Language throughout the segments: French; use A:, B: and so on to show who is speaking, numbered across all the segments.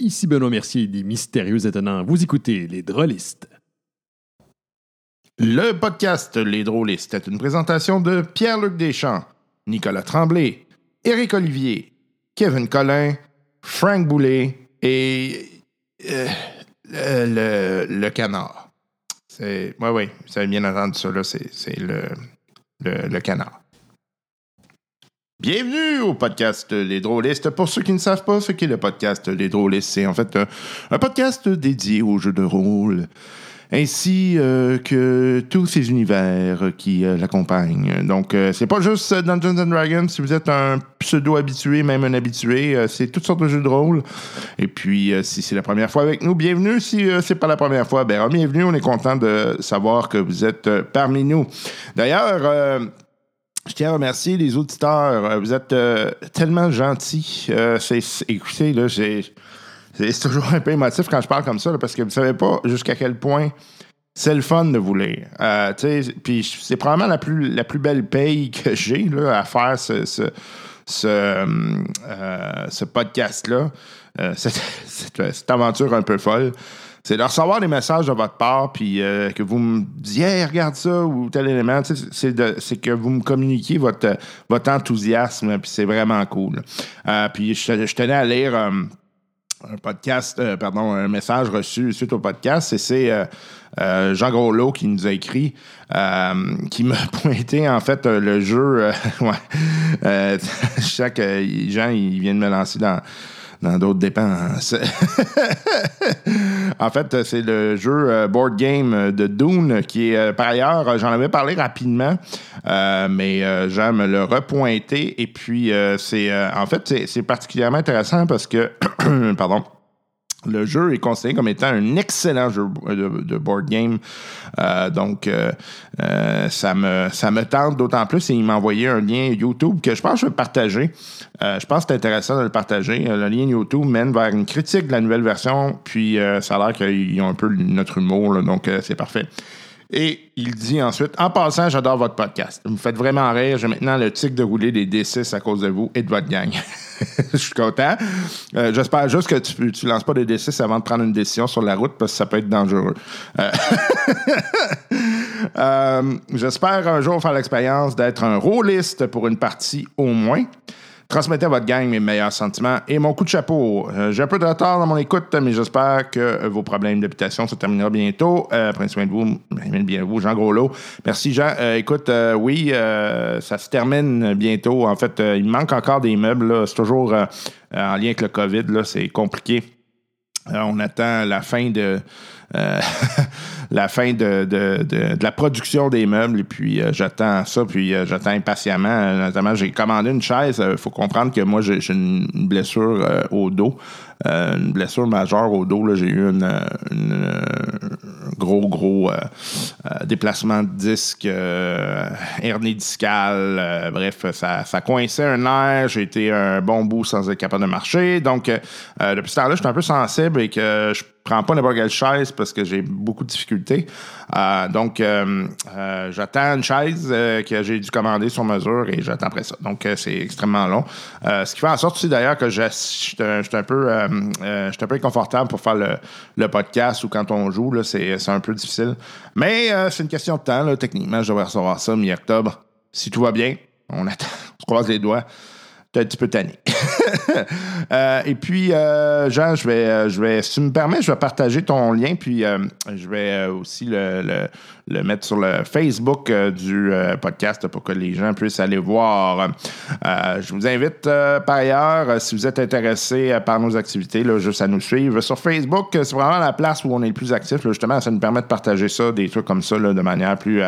A: Ici Benoît Mercier des Mystérieux Étonnants. Vous écoutez Les Drôlistes.
B: Le podcast Les Drôlistes est une présentation de Pierre-Luc Deschamps, Nicolas Tremblay, Éric Olivier, Kevin Collin, Frank Boulet et euh, le, canard. Oui, oui, vous avez bien entendu ça, c'est, le, le canard. Bienvenue au podcast Les Drôlistes. Pour ceux qui ne savent pas ce qu'est le podcast Les Drôlistes, c'est en fait un, podcast dédié aux jeux de rôle, ainsi euh, que tous ces univers qui euh, l'accompagnent. Donc, euh, c'est pas juste Dungeons and Dragons. Si vous êtes un pseudo-habitué, même un habitué, c'est toutes sortes de jeux de rôle. Et puis, si c'est la première fois avec nous, bienvenue. Si c'est pas la première fois, ben, bienvenue. On est content de savoir que vous êtes parmi nous. D'ailleurs, je tiens à remercier les auditeurs. Euh, vous êtes euh, tellement gentils. Euh, écoutez, là, c'est toujours un peu émotif quand je parle comme ça, parce que vous ne savez pas jusqu'à quel point c'est le fun de vous lire. puis c'est probablement la plus, la plus belle paye que j'ai à faire ce, ce, ce, podcast-là, cette, cette, aventure un peu folle c'est de recevoir des messages de votre part, puis euh, que vous me disiez, regarde ça, ou tel élément. C'est que vous me communiquiez votre, votre enthousiasme, puis c'est vraiment cool. Euh, puis je, tenais à lire euh, un podcast, pardon, un message reçu suite au podcast, et c'est Jean Groslot qui nous a écrit, qui m'a pointé en fait le jeu. ouais, chaque Jean, il vient me lancer dans dans d'autres dépenses. en fait, c'est le jeu euh, board game de Dune qui est, euh, par ailleurs, j'en avais parlé rapidement, euh, mais Jean me l'a repointé. Et puis, c'est en fait, c'est particulièrement intéressant parce que, pardon, le jeu est considéré comme étant un excellent jeu de, board game. Euh, donc, euh, euh, ça, me, ça me tente d'autant plus. Et il m'a envoyé un lien YouTube que je pense que je vais partager. je pense que c'est intéressant de le partager. Le lien YouTube mène vers une critique de la nouvelle version. Puis, ça a l'air qu'ils ont un peu notre humour. donc, c'est parfait. Et il dit ensuite En passant, j'adore votre podcast. Vous me faites vraiment rire. J'ai maintenant le tic de rouler des D6 à cause de vous et de votre gang. Je suis content. Euh, j'espère juste que tu ne lances pas des D6 avant de prendre une décision sur la route parce que ça peut être dangereux. Euh, euh, j'espère un jour faire l'expérience d'être un rôliste pour une partie au moins. Transmettez à votre gang mes meilleurs sentiments et mon coup de chapeau. Euh, j'ai un peu de retard dans mon écoute, mais j'espère que euh, vos problèmes d'habitation se termineront bientôt. Euh, prenez soin de vous. bien vous, Jean Groslot. Merci, Jean. écoute, oui, ça se termine bientôt. En fait, il manque encore des meubles. C'est toujours en lien avec le COVID. C'est compliqué. on attend la fin de euh, la fin de, la production des meubles. Et puis, euh, j'attends ça, puis euh, j'attends impatiemment. Notamment, j'ai commandé une chaise. Il faut comprendre que moi, j'ai une blessure au dos. une blessure majeure au dos. J'ai eu une, gros, gros déplacement de disque, hernie discale. bref, ça, ça coinçait un nerf. J'ai été un bon bout sans être capable de marcher. Donc, depuis ce temps-là, je suis un peu sensible et que je prends pas n'importe quelle chaise parce que j'ai beaucoup de difficultés. Euh, donc, euh, euh, j'attends une chaise que j'ai dû commander sur mesure et j'attends après ça. Donc, c'est extrêmement long. ce qui fait en sorte aussi d'ailleurs que je suis un, peu, un peu inconfortable pour faire le, podcast ou quand on joue, c'est un peu difficile. Mais c'est une question de temps. Techniquement, je devrais recevoir ça mi-octobre. Si tout va bien, on attend, on se croise les doigts un petit peu tanné. Euh, et puis, euh, Jean, je vais, euh, je vais, si tu me permets, je vais partager ton lien, puis je vais aussi le, mettre sur le Facebook du podcast pour que les gens puissent aller voir. je vous invite par ailleurs, si vous êtes intéressé par nos activités, là, juste à nous suivre sur Facebook. C'est vraiment la place où on est le plus actif. justement, ça nous permet de partager ça, des trucs comme ça, de manière plus,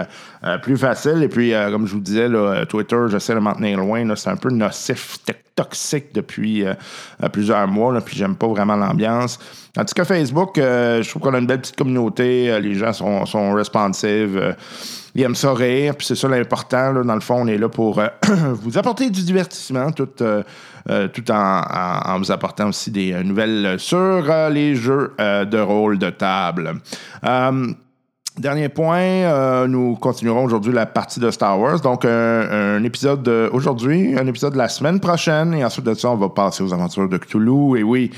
B: plus facile. Et puis, comme je vous disais, Twitter, j'essaie de m'en tenir loin. C'est un peu nocif toxique depuis euh, euh, plusieurs mois, là, puis j'aime pas vraiment l'ambiance. En tout cas, Facebook, euh, je trouve qu'on a une belle petite communauté. les gens sont, sont responsive. ils aiment ça rire, puis c'est ça l'important. Dans le fond, on est là pour vous apporter du divertissement tout, tout en, vous apportant aussi des nouvelles sur les jeux de rôle de table. Dernier point, euh, nous continuerons aujourd'hui la partie de Star Wars. Donc, un, épisode aujourd'hui, un épisode de la semaine prochaine, et ensuite de ça, on va passer aux aventures de Cthulhu. Et oui,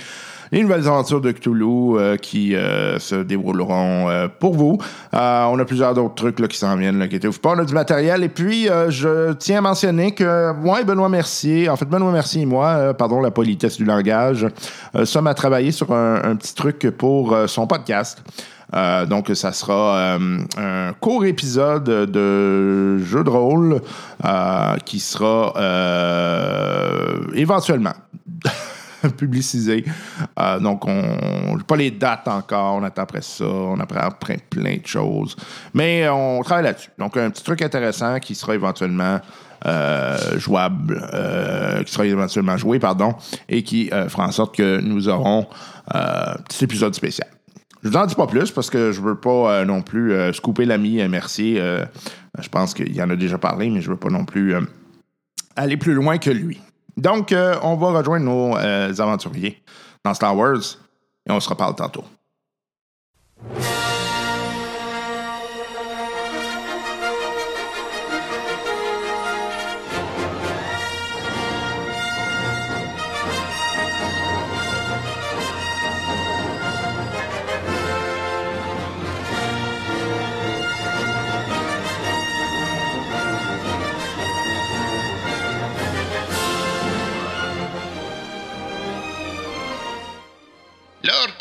B: les nouvelles aventures de Cthulhu euh, qui euh, se dérouleront pour vous. On a plusieurs d'autres trucs là, qui s'en viennent, inquiétez-vous pas. On a du matériel. Et puis, je tiens à mentionner que moi et Benoît Mercier, en fait, Benoît Mercier et moi, pardon, la politesse du langage, sommes à travailler sur un, petit truc pour son podcast. Euh, donc, ça sera euh, un court épisode de jeu de rôle euh, qui sera éventuellement publicisé. Donc, on n'a pas les dates encore. On attend après ça. On apprend plein, plein de choses. Mais on travaille là-dessus. Donc, un petit truc intéressant qui sera éventuellement jouable, qui sera éventuellement joué, pardon, et qui fera en sorte que nous aurons un petit épisode spécial. Je vous en dis pas plus parce que je veux pas euh, non plus euh, scooper l'ami euh, Mercier. Je pense qu'il en a déjà parlé, mais je veux pas non plus aller plus loin que lui. Donc, on va rejoindre nos aventuriers dans Star Wars et on se reparle tantôt.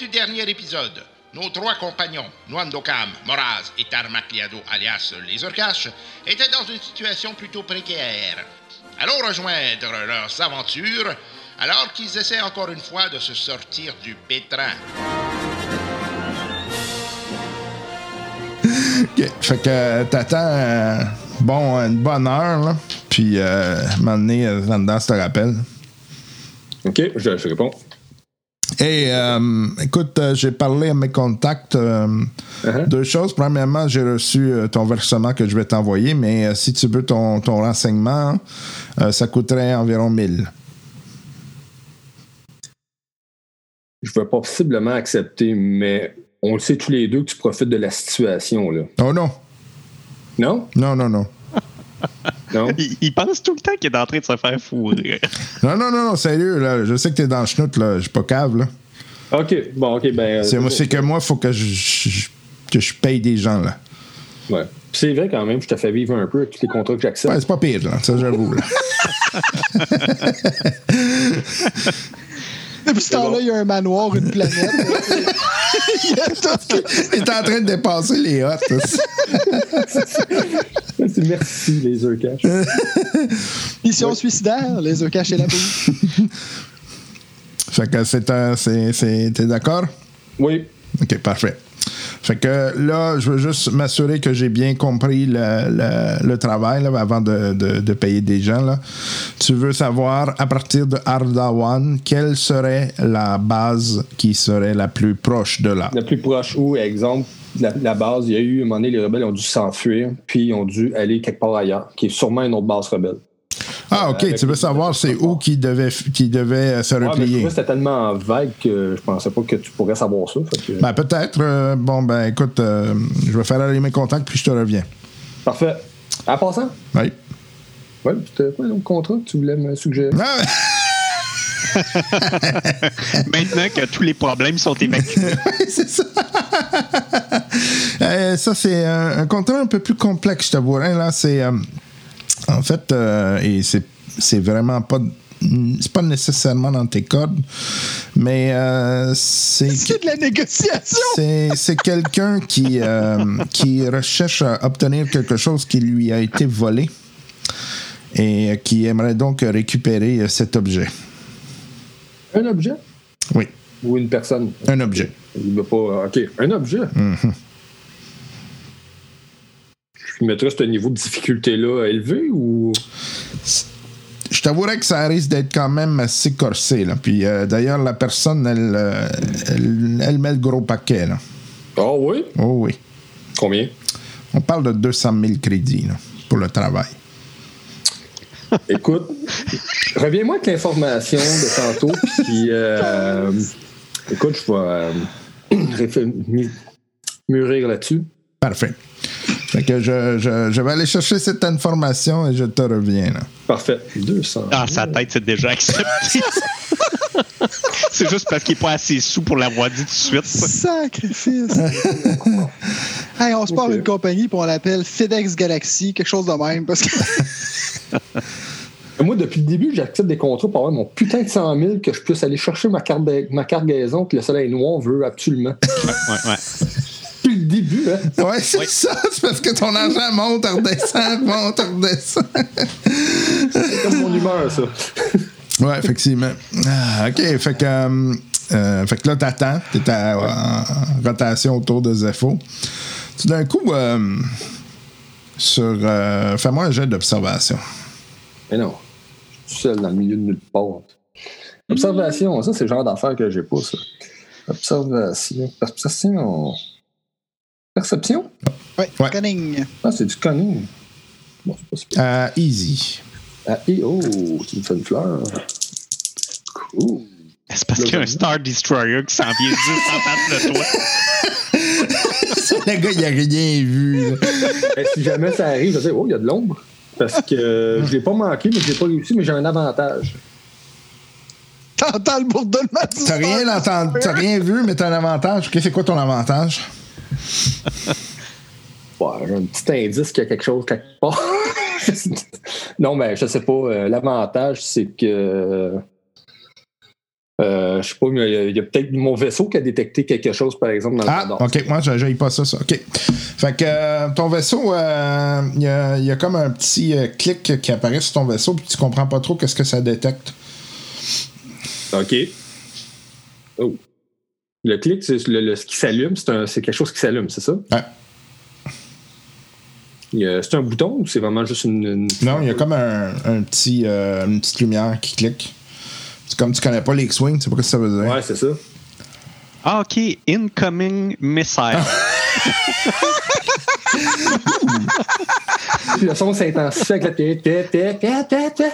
C: Du dernier épisode, nos trois compagnons, Nwandokam, Moraz et Tarmakliado, alias les Urkash, étaient dans une situation plutôt précaire. Allons rejoindre leurs aventures alors qu'ils essaient encore une fois de se sortir du pétrin.
B: OK. Fait que euh, t'attends euh, bon, une bonne heure, là. Puis, euh, donné, euh, là-dedans, ça te rappelle.
D: OK, je, je réponds.
B: Et euh, écoute, euh, j'ai parlé à mes contacts. euh,
D: Uh-huh.
B: Deux choses. Premièrement, j'ai reçu ton versement que je vais t'envoyer, mais si tu veux ton, ton renseignement, ça coûterait environ 1000.
D: Je vais possiblement accepter, mais on le sait tous les deux que tu profites de la situation, là.
B: Oh non,
D: Non?
B: non, non, non.
D: Non?
E: Il, il pense tout le temps qu'il est en train de se faire fourrer.
B: Non, non, non, non, sérieux, là. Je sais que t'es dans le schnout, là. Je suis pas cave, là.
D: OK, bon, OK, ben...
B: C'est,
D: euh,
B: moi, c'est que moi, il faut que je, je- que je paye des gens, là.
D: Ouais. C'est vrai quand même, je te fais vivre un peu avec tous les contrats que j'accepte.
B: Ouais, c'est pas pire, là. Ça, j'avoue, là.
F: Depuis ce temps-là, il y a un manoir, une planète. il
B: est en train de dépasser les hottes.
D: Merci, les Urkash.
F: Mission suicidaire, les œufs cachés la bouche.
B: fait que c'est un. T'es d'accord?
D: oui.
B: OK, parfait. Fait que là, je veux juste m'assurer que j'ai bien compris le, le- travail avant de, de- payer des gens. Tu veux savoir, à partir de Ardawan, quelle serait la base qui serait la plus proche de là?
D: La plus proche où, exemple, la, la base, il y a eu, un moment donné, les rebelles ont dû s'enfuir, puis ils ont dû aller quelque part ailleurs, qui est sûrement une autre base rebelle.
B: Ah, OK. Tu veux savoir c'est où qui devait, qui devait euh, se
D: Ouais,
B: replier?
D: que c'était tellement vague que je pensais pas que tu pourrais savoir ça. que-
B: Ben, peut-être. Euh, bon, ben, écoute, euh, je vais faire aller mes contacts, puis je te reviens.
D: Parfait. En passant,
B: Oui.
D: ouais, c'était quoi l'autre contrat que tu voulais me suggérer?
B: Ah,
E: Maintenant que tous les problèmes sont évacués.
B: c'est ça. Euh, ça, c'est un, un contrat un peu plus complexe, je t'avouerai. Là, c'est. En fait, euh, et c'est, c'est vraiment pas. C'est pas nécessairement dans tes codes, mais euh, c'est.
F: C'est de la négociation?
B: C'est, c'est quelqu'un qui, euh, qui recherche à obtenir quelque chose qui lui a été volé et qui aimerait donc récupérer cet objet.
D: Un objet?
B: Oui,
D: ou une personne?
B: un objet.
D: Il veut pas. OK, un objet. Je mettrais ce niveau de difficulté-là élevé ou?
B: Je t'avouerais que ça risque d'être quand même assez corsé. Là. Puis euh, d'ailleurs, la personne, elle, euh, elle, elle met le gros paquet. Là.
D: Ah oui?
B: Oh oui.
D: Combien?
B: On parle de 200 000 crédits là, pour le travail.
D: Écoute, reviens-moi avec l'information de tantôt, puis euh, écoute, je vais euh, mûrir là-dessus.
B: Parfait. Fait que je, je, je vais aller chercher cette information et je te reviens. Là.
D: Parfait. 200.
E: Dans sa tête, c'est déjà accepté. C'est juste parce qu'il n'est pas assez sous pour l'avoir dit tout de suite.
F: Sacrifice! hey, on se part
D: Ok.
F: une compagnie puis on l'appelle FedEx Galaxy, quelque chose de même. Parce que
D: Moi, depuis le début, j'accepte des contrats pour avoir mon putain de 100 000 que je puisse aller chercher ma, carte ma cargaison que le soleil noir veut absolument.
E: Ouais, ouais.
D: Le début, hein?
B: Ouais, c'est ça. C'est parce que ton argent monte, redescend, monte, redescend.
D: C'est comme mon humeur, ça.
B: Ouais, effectivement. Ah, OK. Fait que, euh, euh, fait que là, t'attends. T'es à- en rotation autour de Zepho. Tout d'un coup, euh, sur. euh, Fais-moi un jet d'observation.
D: Mais non. Je suis seul dans le milieu de nulle part. Observation, ça, c'est le genre d'affaire que j'ai pas, ça. Observation. Perception. Perception?
F: ouais,
B: Ouais.
F: cunning.
D: Ah, c'est du cunning. Bon, c'est pas super.
B: Euh, easy.
D: Ah, et oh, tu me fais une fleur. Cool.
E: C'est parce qu'il y a un Star Destroyer qui s'en vient juste en face de toi.
B: le gars, il a rien vu.
D: Ben, si jamais ça arrive, je vais dire, oh, il y a de l'ombre. Parce que je l'ai pas manqué, mais je l'ai pas réussi, mais j'ai un avantage.
F: T'entends le bourdonnement du
B: T'as rien entendu, t'as rien vu, mais t'as un avantage. OK, c'est quoi ton avantage?
D: J'ai un petit indice qu'il y a quelque chose quelque part. non, mais je sais pas. euh, L'avantage, c'est que. euh, je sais pas, mais il y a, peut-être mon vaisseau qui a détecté quelque chose, par exemple, dans le
B: Ah. OK, moi, je pas ça, ça. OK. Fait que euh, ton vaisseau, euh, il y, a, il y a comme un petit euh, clic qui apparaît sur ton vaisseau, puis tu comprends pas trop qu'est-ce que ça détecte.
D: OK. Oh. Le clic, c'est le, le- ce qui s'allume, c'est un- c'est quelque chose qui s'allume, c'est ça?
B: Ouais.
D: Il y a- C'est un bouton ou c'est vraiment juste une. une-
B: Non, il y a comme un, un petit, euh, une petite lumière qui clique. C'est comme tu connais pas l'X-Wing, tu sais pas ce que ça veut dire.
D: Ouais, c'est ça.
E: Ah, OK. Incoming missile.
D: Le son s'intensifie avec la té- té- té- té- té- té.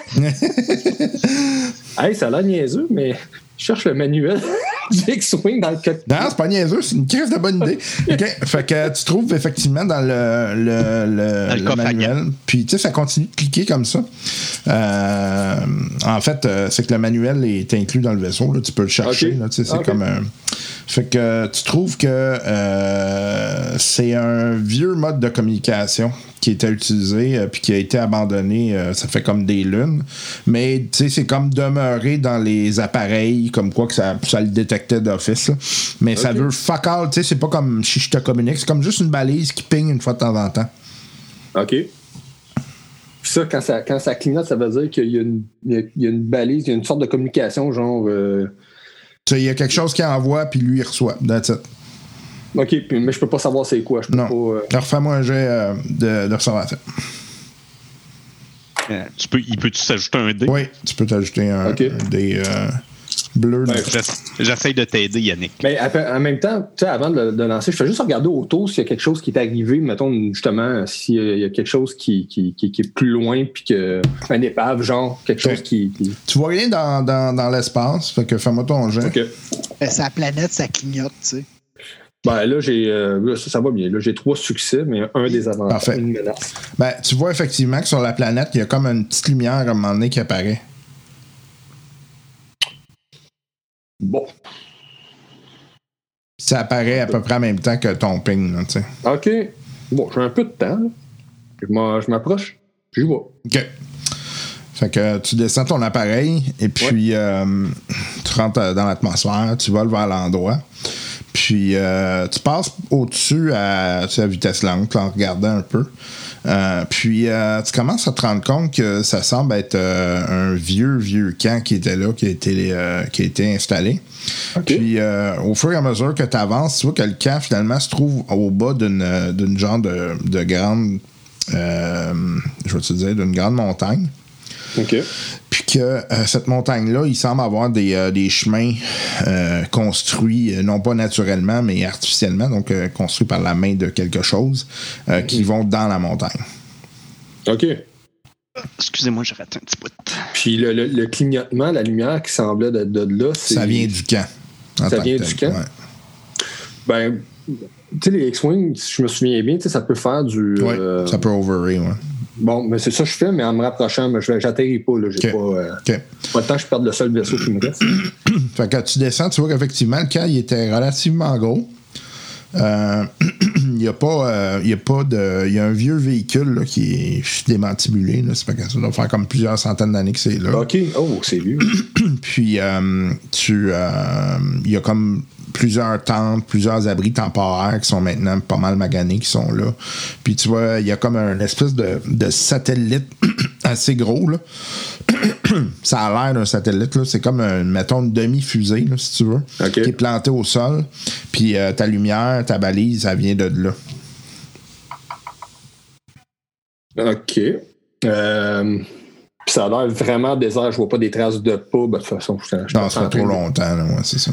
D: Hey, ça a l'air niaiseux, mais je cherche le manuel du X-Wing dans le cockpit.
B: Non, c'est pas niaiseux, c'est une crise de bonne idée. OK. Fait que tu trouves effectivement dans le, le, le,
E: Dans le
B: le
E: coffre à
B: manuel. Puis tu sais, ça continue de cliquer comme ça. Euh, en fait, euh, c'est que le manuel est inclus dans le vaisseau. là. Tu peux le chercher. Là, tu sais, c'est comme un. Fait que tu trouves que euh, c'est un vieux mode de communication qui était utilisé euh, puis qui a été abandonné, euh, ça fait comme des lunes. Mais tu sais, c'est comme demeuré dans les appareils, comme quoi que ça, ça le détectait d'office. Mais ça veut fuck all, tu sais, c'est pas comme si je te communique, c'est comme juste une balise qui ping une fois de temps en temps.
D: OK. Puis ça, quand ça, quand ça clignote, ça veut dire qu'il y, a une- il y a- une balise, il y a une sorte de communication, genre. euh,
B: Tu sais, il y a quelque chose qui envoie puis lui il reçoit. That's it.
D: OK, puis, mais je peux pas savoir c'est quoi. Je peux
B: Non.
D: pas. euh,
B: Alors, fais-moi un jet euh, de, de restauration.
E: Euh, tu peux, il peut-tu s'ajouter un dé?
B: Oui, tu peux t'ajouter un,
D: Ok.
B: un des euh, bleus.
D: Ouais.
E: J'ess- J'essaye de t'aider, Yannick.
D: Mais après- en même temps, tu sais, avant de, de lancer, je fais juste regarder autour s'il y a quelque chose qui est arrivé, mettons justement, s'il y a quelque chose qui, qui, qui- qui est plus loin, puis que un épave, genre, quelque chose qui. qui-
B: Tu vois rien dans, dans, dans l'espace, fait que fais-moi ton jet.
D: OK.
F: Ben, sa planète, ça clignote, tu sais.
D: Ben là, j'ai. euh, ça, ça va bien. Là, j'ai trois succès, mais un des avantages.
B: Parfait.
D: Une menace.
B: Ben, tu vois effectivement que sur la planète, il y a comme une petite lumière à un moment donné qui apparaît.
D: Bon.
B: Ça apparaît à peu près en même temps que ton ping, tu sais.
D: OK. Bon, j'ai un peu de temps. là. Je je m'approche. J'y vais.
B: OK. Fait que tu descends ton appareil et puis euh, tu rentres euh, dans l'atmosphère, tu voles vers l'endroit. Puis euh, tu passes au-dessus à, tu sais, à vitesse lente en regardant un peu. Euh, puis euh, tu commences à te rendre compte que ça semble être un vieux, vieux camp qui était là, qui a été, qui a été installé. Puis au fur et à mesure que tu avances, tu vois que le camp finalement se trouve au bas d'une genre de, de grande, je vais te dire, d'une grande montagne. Puis que euh, cette montagne-là, il semble avoir des, euh, des chemins euh, construits, non pas naturellement, mais artificiellement, donc euh, construits par la main de quelque chose, euh, qui vont dans la montagne.
D: OK.
E: Excusez-moi, j'ai raté un petit bout.
D: Puis le, le- le clignotement, la lumière qui semblait de, de là, c'est.
B: Ça vient du camp.
D: Ça vient du camp?
B: Ouais.
D: Ben, tu sais, les X-Wing, si je me souviens bien, tu sais, ça peut faire du.
B: Ouais,
D: euh,
B: ça peut overray, ouais.
D: Bon, mais c'est ça que je fais, mais en me rapprochant, je j'atterris pas. Là, j'ai pas, euh, le temps que je perde le seul vaisseau qui me reste.
B: Fait que quand tu descends, tu vois qu'effectivement, le camp, il était relativement gros. Euh, il n'y a pas, euh, il y a pas de. Il y a un vieux véhicule là, qui est démantibulé. Là, c'est pas ça doit faire comme plusieurs centaines d'années que c'est là.
D: OK. Oh, c'est vieux.
B: Puis euh, tu, euh, il y a comme plusieurs tentes, plusieurs abris temporaires qui sont maintenant pas mal maganés, qui sont là. Puis tu vois, il y a comme un espèce de, de satellite assez gros là. Ça a l'air d'un satellite là. C'est comme un, mettons une demi-fusée là, si tu veux, qui est planté au sol. Puis euh, ta lumière, ta balise, ça vient de là.
D: OK. Euh, puis ça a l'air vraiment désert. Je vois pas des traces de pas. Ben, de toute façon, je, je
B: Non, ça fait trop longtemps, là, ouais, c'est ça.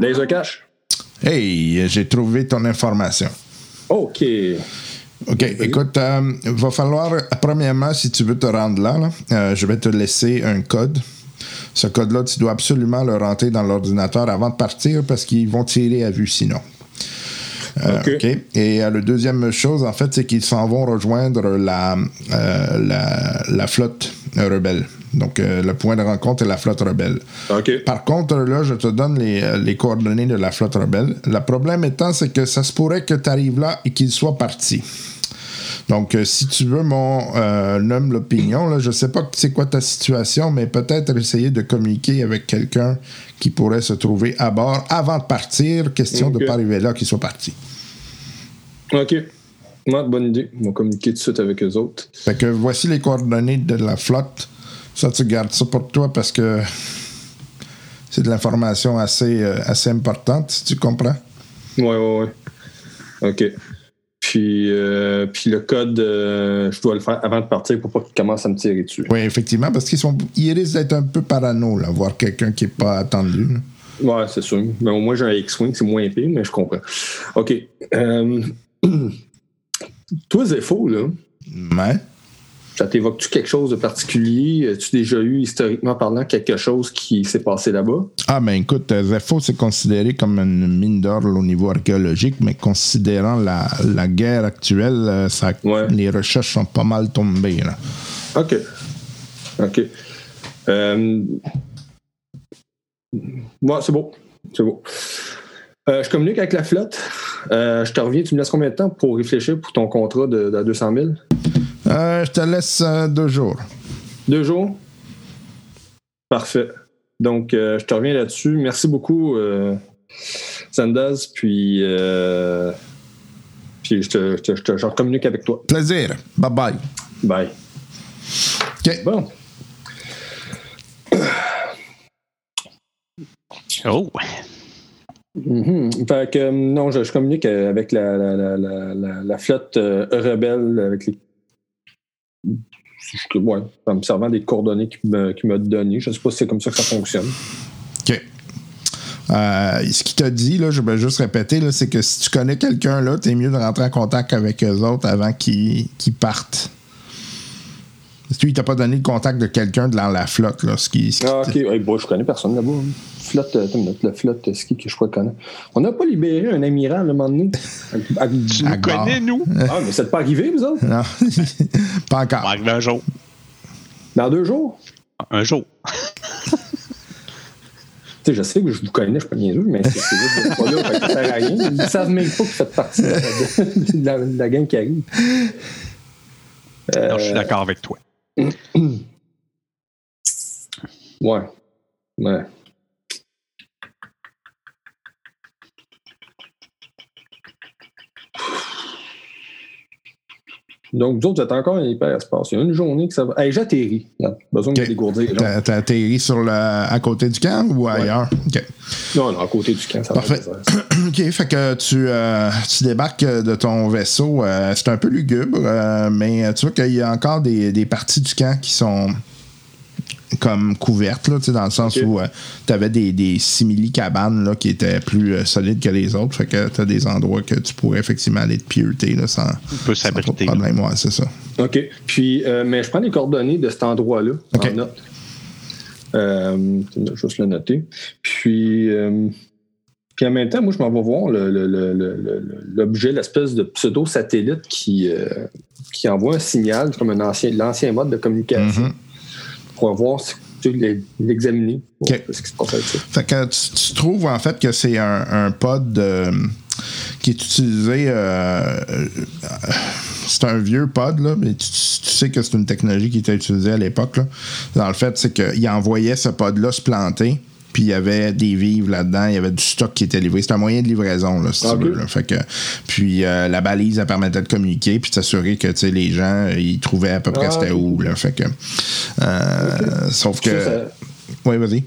D: Laser cache.
B: Hey, j'ai trouvé ton information.
D: OK.
B: OK, écoute, euh, va falloir, premièrement, si tu veux te rendre là, là, euh, je vais te laisser un code. Ce code-là, tu dois absolument le rentrer dans l'ordinateur avant de partir parce qu'ils vont tirer à vue sinon. Euh,
D: OK.
B: OK. Et euh, la deuxième chose, en fait, c'est qu'ils s'en vont rejoindre la, euh, la, la flotte rebelle. Donc, euh, le point de rencontre est la flotte rebelle. Par contre, là, je te donne les, euh, les coordonnées de la flotte rebelle. Le problème étant, c'est que ça se pourrait que tu arrives là et qu'il soit parti. Donc, euh, si tu veux mon euh, humble opinion, là, je ne sais pas c'est quoi ta situation, mais peut-être essayer de communiquer avec quelqu'un qui pourrait se trouver à bord avant de partir, question de ne pas arriver là qu'il soit parti.
D: OK. Bonne idée. On va communiquer tout de suite avec eux autres.
B: Fait que voici les coordonnées de la flotte. Ça, tu gardes ça pour toi parce que c'est de l'information assez, euh, assez importante, si tu comprends.
D: Ouais, ouais, ouais. OK. Puis, euh, puis le code, euh, je dois le faire avant de partir pour pas qu'il commence à me tirer dessus.
B: Oui, effectivement, parce qu'ils sont, ils risquent d'être un peu parano, là, voir quelqu'un qui n'est pas attendu. là.
D: Ouais, c'est sûr. Mais au moins, j'ai un X-Wing, c'est moins pire, mais je comprends. OK. Euh, Toi, Zepho, là,
B: Ouais.
D: Ça t'évoque-tu quelque chose de particulier? As-tu déjà eu, historiquement parlant, quelque chose qui s'est passé là-bas?
B: Ah, ben écoute, Zepho, c'est considéré comme une mine d'or au niveau archéologique, mais considérant la, la guerre actuelle, euh, ça,
D: Ouais.
B: les recherches sont pas mal tombées. Là.
D: OK. OK. Euh... Ouais, c'est beau. C'est beau. Euh, je communique avec la flotte. Euh, je te reviens. Tu me laisses combien de temps pour réfléchir pour ton contrat de, de 200 000?
B: Euh, je te laisse euh, deux jours.
D: Deux jours? Parfait. Donc, euh, je te reviens là-dessus. Merci beaucoup, euh, Sandaz. Puis, euh, puis je, te, je, te, je te- je communique avec toi.
B: Plaisir. Bye bye.
D: Bye.
B: OK.
D: Bon.
E: Oh!
D: Mhm. Fait que, non, je, je communique avec la, la, la, la, la- la flotte euh, rebelle, avec les. Ouais, en me servant des coordonnées qu'il m'a données. Je ne sais pas si c'est comme ça que ça fonctionne.
B: OK. Euh, ce qu'il t'a dit, là, je vais juste répéter, c'est que si tu connais quelqu'un, là, t'es mieux de rentrer en contact avec eux autres avant qu'ils partent. Il t'a pas donné le contact de quelqu'un dans la flotte, là.
D: Ah, ok. Hey, boy, je connais personne là-bas. hein. Flotte, euh, attends une minute, la flotte euh, ski que je crois connaître. On n'a pas libéré un amiral à un moment donné? À- à-
E: Tu
B: À
E: nous connais, nous?
D: Ah, mais c'est pas arrivé, vous autres?
B: Non, pas
E: On
B: encore.
E: va arriver un jour.
D: Dans deux jours?
E: Un jour.
D: Tu sais, je sais que je vous connais, je suis pas niaiseux, mais c'est juste que vous êtes pas là, fait que ça sert à rien. Ils savent même pas que vous faites partie de, de la, de la gang qui arrive.
E: Non, je suis
D: Euh,
E: d'accord avec toi.
D: Ouais. Ouais. Donc, vous autres, vous êtes encore en hyperespace. Il y a une journée que ça va. Hey, j'atterris. Besoin de dégourdir.
B: T'as atterri sur le, à côté du camp ou ailleurs?
D: Non, non, à côté du camp, ça va.
B: Parfait. OK, fait que tu, euh, tu débarques de ton vaisseau. euh, c'est un peu lugubre, euh, mais tu vois qu'il y a encore des, des parties du camp qui sont comme couvertes, là, tu sais, dans le sens où tu avais des, des simili-cabanes là, qui étaient plus euh, solides que les autres. Fait que tu as des endroits que tu pourrais effectivement aller te pieuter là, sans,
E: On peut
B: sans trop de
E: s'abriter.
B: problème. Ouais, c'est ça.
D: OK. Puis, euh, mais je prends les coordonnées de cet endroit-là
B: OK.
D: en note. Euh, je vais juste le noter. Puis, euh, Puis en même temps, moi, je m'en vais voir le- le- le- le- le- l'objet, l'espèce de pseudo-satellite qui, euh, qui envoie un signal, comme un ancien, l'ancien mode de communication,
B: Mhm.
D: Pour voir, si- l'examiner, voir
B: Ok.
D: ce qui se passe avec ça.
B: Fait que tu, tu trouves en fait que c'est un, un pod euh, qui est utilisé. euh, euh, c'est un vieux pod, là, mais tu, tu sais que c'est une technologie qui était utilisée à l'époque. Dans le fait, c'est qu'il envoyait ce pod-là se planter. Puis il y avait des vivres là-dedans, il y avait du stock qui était livré. C'était un moyen de livraison, là, si
D: Ah,
B: tu veux.
D: ok.
B: là. Fait que, puis euh, la balise, elle permettait de communiquer, puis de s'assurer que les gens, euh, ils trouvaient à peu près
D: Ah,
B: c'était où. Là. Fait que, euh, Sauf que.
D: Ça,
B: Oui, vas-y.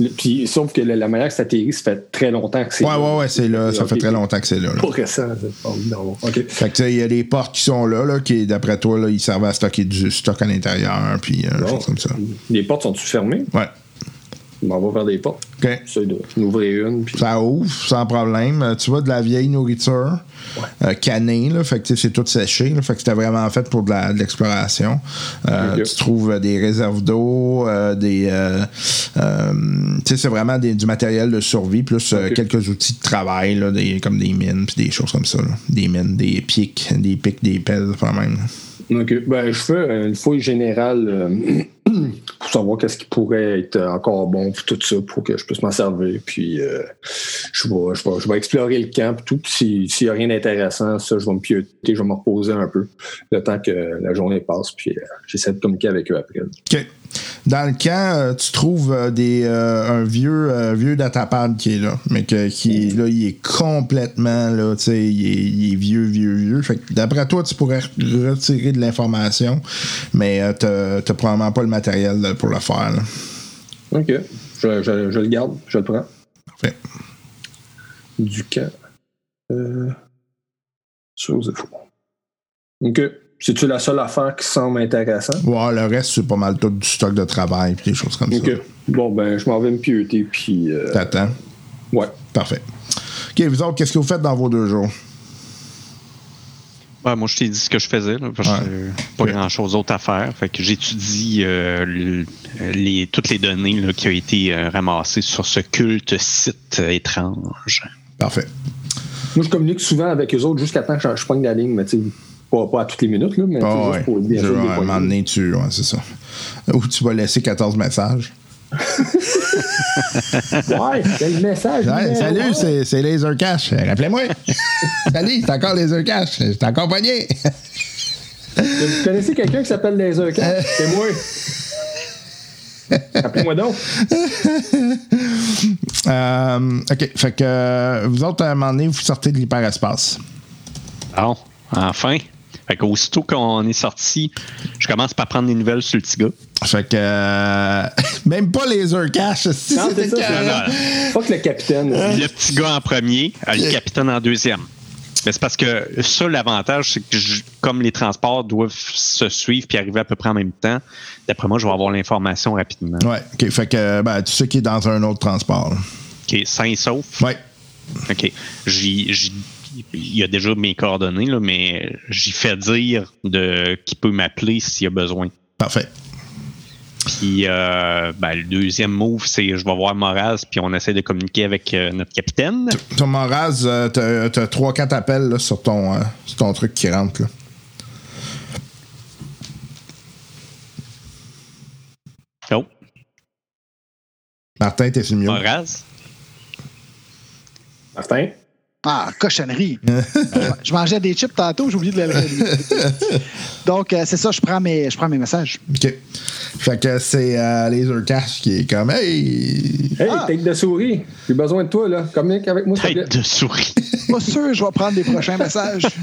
D: le- puis, sauf que la, la manière que ça atterrit, ça fait très longtemps que c'est
B: Ouais,
D: là.
B: ouais, ouais, c'est là. Ça fait très longtemps que c'est là. là.
D: Pas récent. c'est pas- non, OK.
B: Fait que, il y a des portes qui sont là, là qui, d'après toi, là, ils servent à stocker du stock à l'intérieur, puis euh,
D: Bon.
B: choses comme ça.
D: Les portes sont-tu fermées?
B: Ouais.
D: On m'en va vers des portes.
B: OK.
D: J'essaie d'ouvrir une. Puis...
B: Ça ouvre sans problème. Euh, Tu vois de la vieille nourriture euh, cannée, là, fait que c'est tout séché. Là, fait que c'était vraiment fait pour de l'exploration. Euh. Tu trouves des réserves d'eau, euh, des. tu sais, c'est vraiment des- du matériel de survie, plus quelques outils de travail, là, des, comme des mines, puis des choses comme ça. là. Des mines, des pics, des pics, des pelles, pas même.
D: OK. Ben, je fais une fouille générale pour savoir qu'est-ce qui pourrait être encore bon pour tout ça, pour que je puisse m'en servir. Puis euh, je, vais, je, vais, je vais explorer le camp. Puis tout. Puis si- s'il n'y a rien d'intéressant, ça, je vais me pioter, je vais me reposer un peu le temps que la journée passe. Puis euh, j'essaie de communiquer avec eux après.
B: Dans le camp, euh, tu trouves euh, des, euh, un vieux, vieux datapad qui est là. Mais que, qui est là, il est complètement là, tu sais, il est, il est vieux, vieux, vieux. Fait que d'après toi, tu pourrais retirer de l'information, mais euh, t'as t'as probablement pas le matériel là, pour le faire. là.
D: OK. Je, je- je le garde, je le prends.
B: Parfait.
D: Du camp. Euh, chose de fou. OK. C'est-tu la seule affaire qui semble intéressante?
B: Ouais, le reste, c'est pas mal tout du stock de travail puis des choses comme
D: OK. Bon, ben, je m'en vais me pieuter, puis... euh,
B: ça. T'attends?
D: ouais.
B: Parfait. OK, vous autres, qu'est-ce que vous faites dans vos deux jours?
E: Ouais, moi, je t'ai dit ce que je faisais, là, parce que pas grand-chose d'autre à faire. Fait que j'étudie euh, le- les, toutes les données là, qui ont été euh, ramassées sur ce culte site euh, étrange.
B: Parfait.
D: Moi, je communique souvent avec eux autres jusqu'à temps que je, je pogne la ligne, mais tu sais, pas, pas à toutes les minutes, là, mais tu sais,
B: Ah
D: juste
B: ouais.
D: pour bien sûr
B: à un
D: poigner.
B: moment donné, tu, ouais, c'est ça. Ou tu vas laisser 14 messages.
D: Ouais, quel message.
B: Ouais,
D: mais-
B: salut,
D: ouais.
B: c'est, c'est Laser Cash. Euh, Rappelez-moi. salut, c'est encore Laser Cash. Je t'ai encore pogné.
D: Vous connaissez quelqu'un qui s'appelle Laser Cat? C'est moi. Appelez-moi donc.
B: Euh, OK, fait que euh, vous autres, à un moment donné, vous sortez de l'hyperespace.
E: Bon, enfin. Fait qu'aussitôt qu'on est sorti, je commence par prendre des nouvelles sur le petit gars.
B: Fait que euh, même pas Laser Cash, si
D: Non,
B: c'était
D: c'est ça,
B: carré.
D: c'est Fuck le capitaine.
E: Le petit gars en premier, euh, le capitaine en deuxième. Mais c'est parce que ça, l'avantage, c'est que je- comme les transports doivent se suivre puis arriver à peu près en même temps, d'après moi, je vais avoir l'information rapidement.
B: Ouais, OK, fait que ben, tu sais qu'il est dans un autre transport. là.
E: OK, sain et sauf?
B: Ouais.
E: OK. J'y- j'y- il y a déjà mes coordonnées, là, mais j'y fais dire de qui peut m'appeler s'il y a besoin.
B: Parfait.
E: Puis euh, ben, le deuxième move, c'est je vais voir Moraz, puis on essaie de communiquer avec euh, notre capitaine.
B: Ton Moraz, euh, t'as, t'as 3-4 appels là, sur, ton, euh, sur ton truc qui rentre. Là.
E: Oh,
B: Martin, t'es sur le mieux.
E: Moraz?
D: Martin?
F: Ah, cochonnerie. je mangeais des chips tantôt, j'ai oublié de le le- Donc, euh, c'est ça, je prends mes, je prends mes messages.
B: OK. Fait que c'est euh, Laser Cash qui est comme Hey!
D: Hey,
F: Ah.
D: tête de souris. J'ai besoin de toi, là. Communique avec moi, s'il te plaît.
E: Tête de souris.
F: Pas sûr, je vais prendre des prochains messages.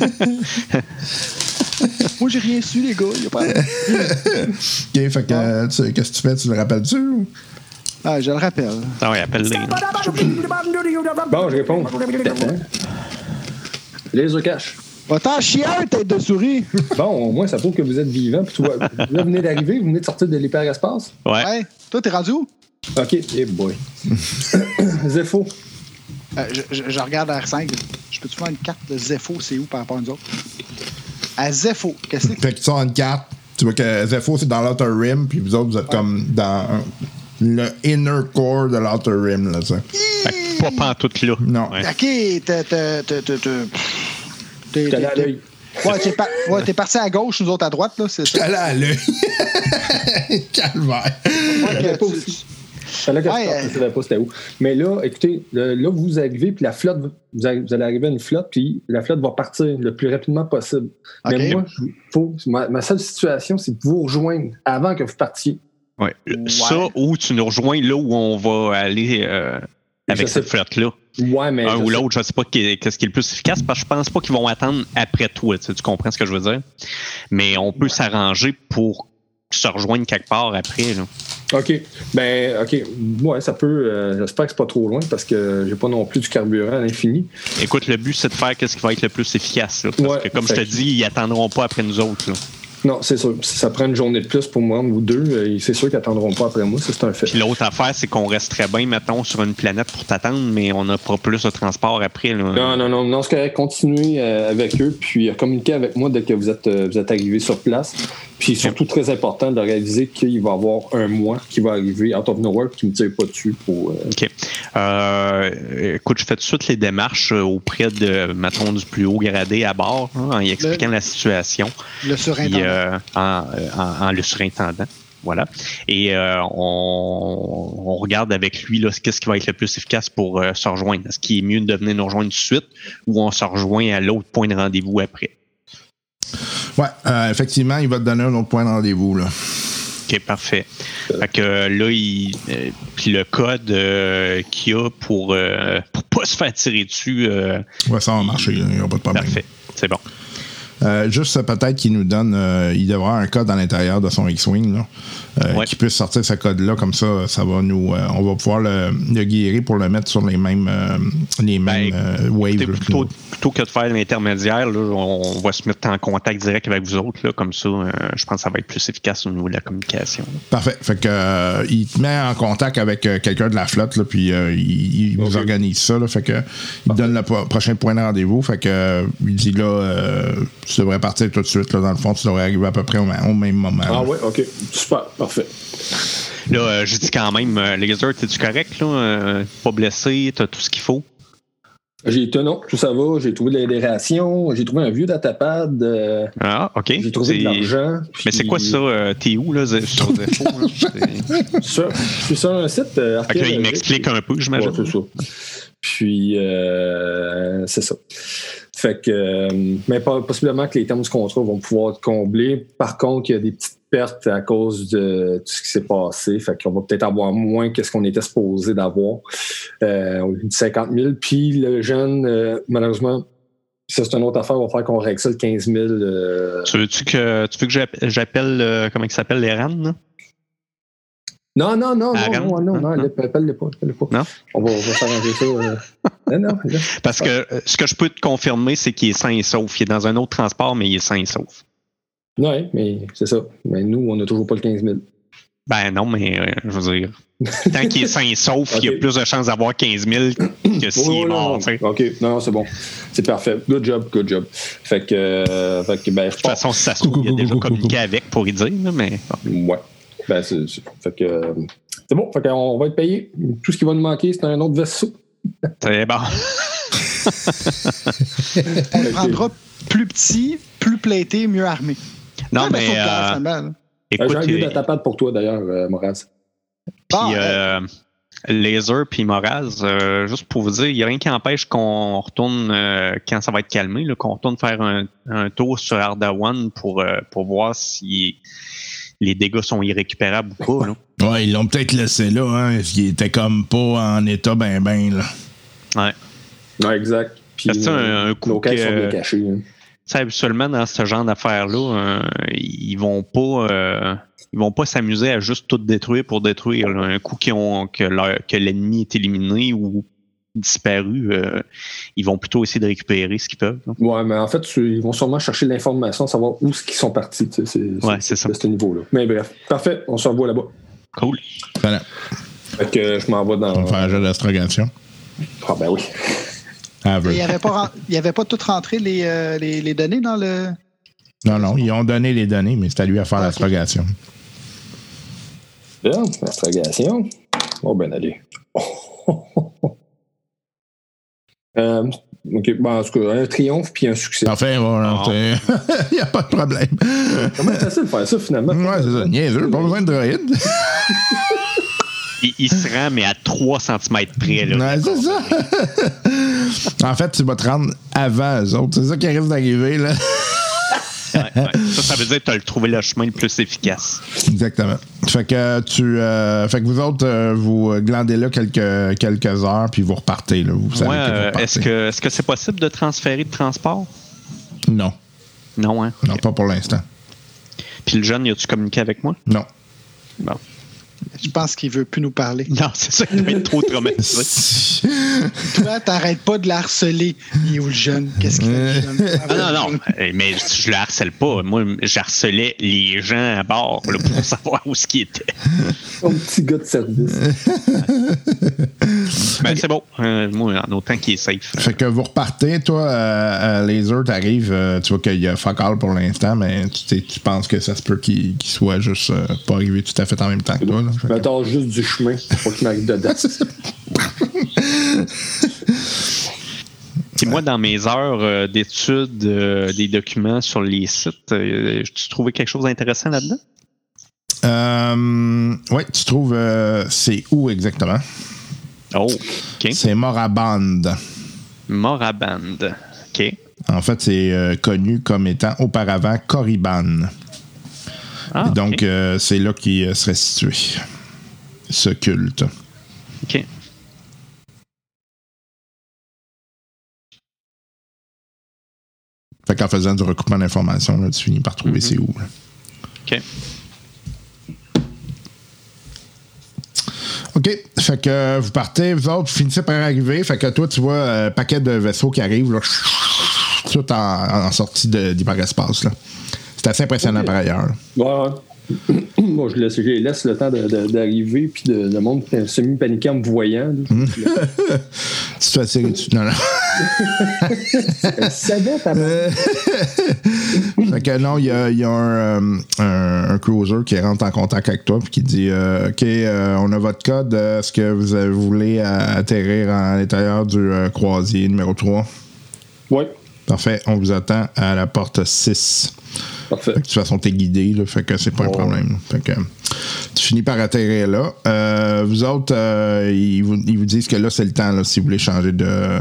F: Moi, j'ai rien su, les gars. Y a pas...
B: OK, fait que euh, tu sais, qu'est-ce que tu fais? Tu le rappelles-tu?
F: Ah, je le rappelle.
E: Ah oui, appelle-les.
D: Bon, je réponds. Laser cash.
F: Va-t'en chier, tête de souris.
D: Bon, au moins, ça prouve que vous êtes vivant. Puis tu vois, là, vous venez d'arriver, vous venez de sortir de l'hyperespace?
E: Ouais.
F: Ouais. Toi, t'es rendu où?
D: OK, eh boy. Zepho.
F: Euh, je, je- je regarde R5. Je peux-tu faire une carte de Zepho, c'est où par rapport à nous autres? À Zepho, qu'est-ce que c'est?
B: Fait que tu sors une carte. Tu vois que Zepho, c'est dans l'Outer Rim, puis vous autres, vous êtes comme dans un- le inner core de l'Outer Rim, là, tu sais.
E: Fait que pas pantoute là.
B: Non.
E: Ouais.
F: OK, t'es. t'es-
D: à l'œil.
F: Ouais, t'es par- ouais, t'es parti à gauche, nous autres à droite, là, c'est ça.
B: Allé à l'œil. Calvaire.
F: Ouais.
D: Fallait que
F: Ouais,
D: je parte,
F: euh,
D: savais pas c'était où. Mais là, écoutez, le- là, vous arrivez, puis la flotte, vous allez vous allez arriver à une flotte, puis la flotte va partir le plus rapidement possible. Mais moi, faut, ma, ma seule situation, c'est de vous rejoindre avant que vous partiez.
E: Ouais.
F: Ouais.
E: Ça, ou tu nous rejoins là où on va aller euh, avec cette flotte-là.
D: Ouais, mais.
E: Un ou l'autre, je sais pas qu'est-ce qui est le plus efficace parce que je pense pas qu'ils vont attendre après toi. Tu, sais, tu comprends ce que je veux dire? Mais on peut s'arranger pour se rejoindre quelque part après. Là.
D: OK. Ben, OK. Ouais, ça peut. euh, J'espère que c'est pas trop loin parce que j'ai pas non plus du carburant à l'infini.
E: Écoute, le but, c'est de faire ce qui va être le plus efficace. là, parce
D: Ouais,
E: que, comme je te dis, ils attendront pas après nous autres. là.
D: Non, c'est sûr. Si ça prend une journée de plus pour moi ou deux, c'est sûr qu'ils attendront pas après moi. C'est un fait.
E: Puis l'autre affaire, c'est qu'on reste très bien, mettons, sur une planète pour t'attendre, mais on n'a pas plus de transport après. Là.
D: Non, non, non, non, correct. Continuez euh, avec eux, puis euh, communiquez avec moi dès que vous êtes, euh, vous êtes arrivé sur place. Puis surtout, très important de réaliser qu'il va y avoir un mois qui va arriver out of nowhere qui ne me tire pas dessus pour. euh,
E: OK. Euh, écoute, je fais tout de suite les démarches euh, auprès de, mettons, du plus haut gradé à bord, hein, en y expliquant la situation.
F: Le
E: Puis,
F: surintendant.
E: euh, en, en- en le surintendant. Voilà. Et euh, on, on regarde avec lui là, qu'est-ce qui va être le plus efficace pour euh, se rejoindre. Est-ce qu'il est mieux de venir nous rejoindre tout de suite ou on se rejoint à l'autre point de rendez-vous après?
B: Ouais, euh, effectivement, il va te donner un autre point de rendez-vous. Là.
E: OK, parfait. Fait que euh, là, il, euh, puis le code euh, qu'il y a pour, pour pas se faire tirer dessus,
B: Ouais, ça va marcher, il n'y aura pas de problème.
E: parfait. C'est bon.
B: Euh, juste peut-être qu'il nous donne, euh, il devra avoir un code à l'intérieur de son X-Wing, là, euh,
E: Ouais.
B: qui puisse sortir ce code-là, comme ça, ça va nous, euh, on va pouvoir le, le guérir pour le mettre sur les mêmes, euh, les mêmes euh, waves.
E: Ben, Écoutez,
B: là,
E: plutôt,
B: que
E: plutôt que de faire l'intermédiaire, là, on, va se mettre en contact direct avec vous autres. Là, comme ça, euh, je pense que ça va être plus efficace au niveau de la communication. là.
B: Parfait. Fait que euh, il te met en contact avec euh, quelqu'un de la flotte, là, puis euh, il, il vous organise ça. Là, fait que il donne le pro- prochain point de rendez-vous. Fait que euh, il dit là, euh, tu devrais partir tout de suite. Là, dans le fond, tu devrais arriver à peu près au, au même moment.
D: Ah
B: là.
D: ouais, OK. Super, parfait.
E: Là, euh, je dis quand même, euh, Laser, t'es-tu correct? Là? Euh, pas blessé, t'as tout ce qu'il faut?
D: J'ai été, non, tout ça va. J'ai trouvé des rations. J'ai trouvé un vieux datapad. euh,
E: Ah, OK.
D: j'ai trouvé de l'argent.
E: Mais c'est quoi ça? euh, T'es où, là, sur? C'est-
D: Sur- je suis sur un site.
E: il m'explique un peu, j'imagine.
D: Ouais, ça. Puis, c'est ça. Fait que, mais possiblement que les termes du contrat vont pouvoir être comblés. Par contre, il y a des petites pertes à cause de tout ce qui s'est passé. Fait qu'on va peut-être avoir moins que ce qu'on était supposé d'avoir. Euh, on a dit 50 000. Puis le jeune, euh, malheureusement, ça c'est une autre affaire. On va faire qu'on règle ça le 15 000. euh,
E: Tu veux-tu que, tu veux que j'app- j'appelle, euh, comment il s'appelle, les RAN?
D: Non, non, non, non, non, non, non,
E: Non?
D: appelle-le pas, appelle-le pas.
E: Non?
D: On va, on va s'arranger ça. euh. Non, non, là.
E: Parce que ce que je peux te confirmer, c'est qu'il est sain et sauf. Il est dans un autre transport, mais il est sain et sauf.
D: Oui, mais c'est ça. Mais nous, on n'a toujours pas le 15 000.
E: Ben non, mais euh, je veux dire, tant qu'il est sain et sauf, il y a plus de chances d'avoir 15 000 que s'il
D: Oh,
E: est
D: non,
E: mort.
D: non. OK, non, c'est bon. C'est parfait. Good job, good job. Fait que, euh, fait que ben, je
E: De toute façon, si ça se trouve, il a déjà communiqué avec pour y dire, là, mais bon.
D: Ouais. Ben, c'est c'est bon. Fait que, euh, c'est bon. Fait qu'on va être payé. Tout ce qui va nous manquer, c'est un autre vaisseau.
E: c'est bon.
F: On le prendra plus petit, plus plaité, mieux armé.
E: Non, mais
F: de guerre,
E: euh.
D: Euh, J'ai
E: écoute,
D: un datapad pour toi, d'ailleurs, euh, Moraz.
E: Puis euh, Laser puis Moraz, euh, juste pour vous dire, il n'y a rien qui empêche qu'on retourne, euh, quand ça va être calmé, qu'on retourne faire un, un tour sur Ardawan pour, euh, pour voir si les dégâts sont irrécupérables ou pas. là.
B: Ouais, ils l'ont peut-être laissé là, hein, parce qu'il était comme pas en état ben ben là.
E: Ouais.
D: Ouais, exact. Puis,
E: un- un coup que-
D: sont bien cachées. hein.
E: Sais, habituellement, dans ce genre d'affaires-là, euh, ils vont pas euh, ils vont pas s'amuser à juste tout détruire pour détruire. là. Un coup qu'ils ont, que, leur- que l'ennemi est éliminé ou disparu, euh, ils vont plutôt essayer de récupérer ce qu'ils peuvent. là.
D: Ouais, mais en fait, tu- ils vont sûrement chercher l'information, savoir où qu'ils sont partis. C'est
E: Ouais, c'est ça.
D: de ce niveau-là. Mais bref, parfait. On se revoit là-bas.
E: Cool.
B: Voilà.
D: Fait que je m'en vais
B: On
D: dans.
B: va faire un jeu d'astrogation.
D: Ah, ben oui.
B: Aveu.
F: Il n'y avait, pas ren- il y avait pas tout rentré les, euh, les, les données dans le.
B: Non, non, ils ont donné les données, mais c'est à lui à faire l'astrogation.
D: Bien, astrogation. Oh, ben allez. Euh, OK, bon, en tout cas, un triomphe puis un succès.
B: Parfait, voilà. Il n'y a pas de problème.
D: Comment c'est facile de faire ça, finalement?
B: Ouais, c'est ça. Niaiseux, pas besoin de droïde.
E: Il, il se rend, mais à 3 cm près. Là.
B: Ouais, c'est ça. en fait, tu vas te rendre avant eux autres. C'est ça qui risque d'arriver, là.
E: Ouais, ouais. Ça, ça veut dire que tu as trouvé le chemin le plus efficace.
B: Exactement. Fait que tu, euh, fait que vous autres, euh, vous glandez là quelques, quelques heures, puis vous repartez. Là. Vous savez
E: Ouais,
B: que vous
E: euh,
B: repartez.
E: est-ce que est-ce que c'est possible de transférer de transport?
B: Non.
E: Non, hein?
B: Non, pas pour l'instant.
E: Puis le jeune, y a-tu communiqué avec moi?
B: Non.
E: Bon.
F: Je pense qu'il veut plus nous parler.
E: Non, c'est ça, il va être trop traumatisé.
F: Toi, t'arrêtes pas de le harceler. Il est où le jeune? Qu'est-ce qu'il fait, le jeune?
E: Ah, non, non, euh, mais je le harcèle pas. Moi, j'harcelais les gens à bord là, pour savoir où ce qui était.
D: Ton petit gars de service.
E: Ben, c'est bon. Euh, moi, en autant qu'il est safe.
B: Fait que vous repartez, toi, euh, à Laser, t'arrives, euh, tu vois qu'il y a fuck all pour l'instant, mais tu, penses que ça se peut qu'il soit juste euh, pas arrivé tout à fait en même temps que toi. Là?
D: Je m'attends juste du chemin pour qu'il m'arrive dedans.
E: Puis moi, dans mes heures euh, d'étude euh, des documents sur les sites, euh, tu trouvais quelque chose d'intéressant là-dedans?
B: Euh, ouais, tu trouves. euh, c'est où exactement?
E: Oh, OK.
B: C'est Moraband.
E: Moraband. OK.
B: En fait, c'est euh, connu comme étant auparavant Corriban.
E: Ah,
B: donc, euh, c'est là qu'il euh, serait situé, ce culte.
E: OK.
B: Fait qu'en faisant du recoupement d'informations, tu finis par trouver
E: Mhm.
B: c'est où. là.
E: OK.
B: OK. Fait que euh, vous partez, vous autres, vous finissez par arriver. Fait que toi, tu vois un paquet de vaisseaux qui arrivent, là, tout en, en sortie d'hyperespace. là. C'est assez impressionnant par ailleurs.
D: Ouais, ouais. Moi, je laisse, je laisse le temps d'arriver, puis de, le monde semi-paniqué en me voyant. là.
B: Tu te fais tirer dessus. Non, non. Fait que non, il y a, il y a un, euh, un- un cruiser qui rentre en contact avec toi puis qui dit euh, OK, euh, on a votre code. Est-ce que vous voulez atterrir à l'intérieur du euh, croisier numéro 3?
D: Ouais,
B: Parfait, on vous attend à la porte 6.
D: Parfait.
B: Fait que de toute façon, t'es guidé, là, fait que c'est pas un
D: Oh.
B: problème. Fait que tu finis par atterrir là. Euh, vous autres, euh, ils, vous, ils vous disent que là, c'est le temps, là, si vous voulez changer de.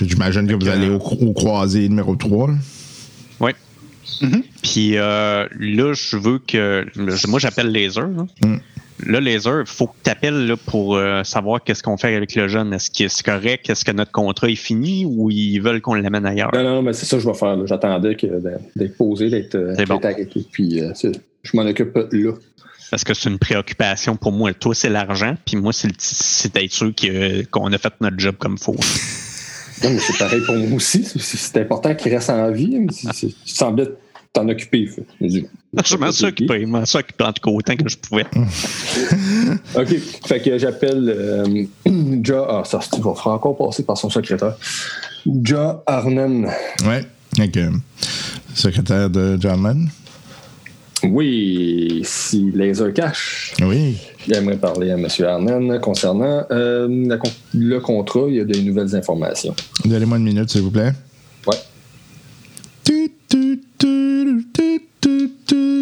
B: J'imagine que vous allez au, au croisé numéro 3. là.
E: Oui. Puis euh, là, je veux que. Moi, j'appelle Laser. là.
B: Mm.
E: Là, Laser, il faut que tu appelles pour euh, savoir qu'est-ce qu'on fait avec le jeune. Est-ce que c'est correct? Est-ce que notre contrat est fini ou ils veulent qu'on l'amène ailleurs?
D: Non, non, mais c'est ça que je vais faire. là. J'attendais d'être posé, d'être euh,
E: bon.
D: arrêté. Puis euh, je m'en occupe là.
E: Parce que c'est une préoccupation pour moi. Toi, c'est l'argent, puis moi, c'est d'être sûr qu'on a fait notre job comme il faut.
D: Non, mais c'est pareil pour moi aussi. C'est- important qu'il reste en vie. c'est- Tu semblais t'en occuper. fait. Dit,
E: Je m'en suis occupé, je m'en suis occupé en tout cas autant que je pouvais.
D: OK. Fait que j'appelle euh, Ja. Ah, ça, il va falloir encore passer par son secrétaire. Ja Arnen.
B: Ouais. Avec, euh, secrétaire de John Mann.
D: Oui, si Laser Cash.
B: Oui.
D: J'aimerais parler à M. Arnen concernant euh, la le contrat. Il y a des nouvelles informations.
B: Donnez-moi une minute, s'il vous plaît.
D: Ouais.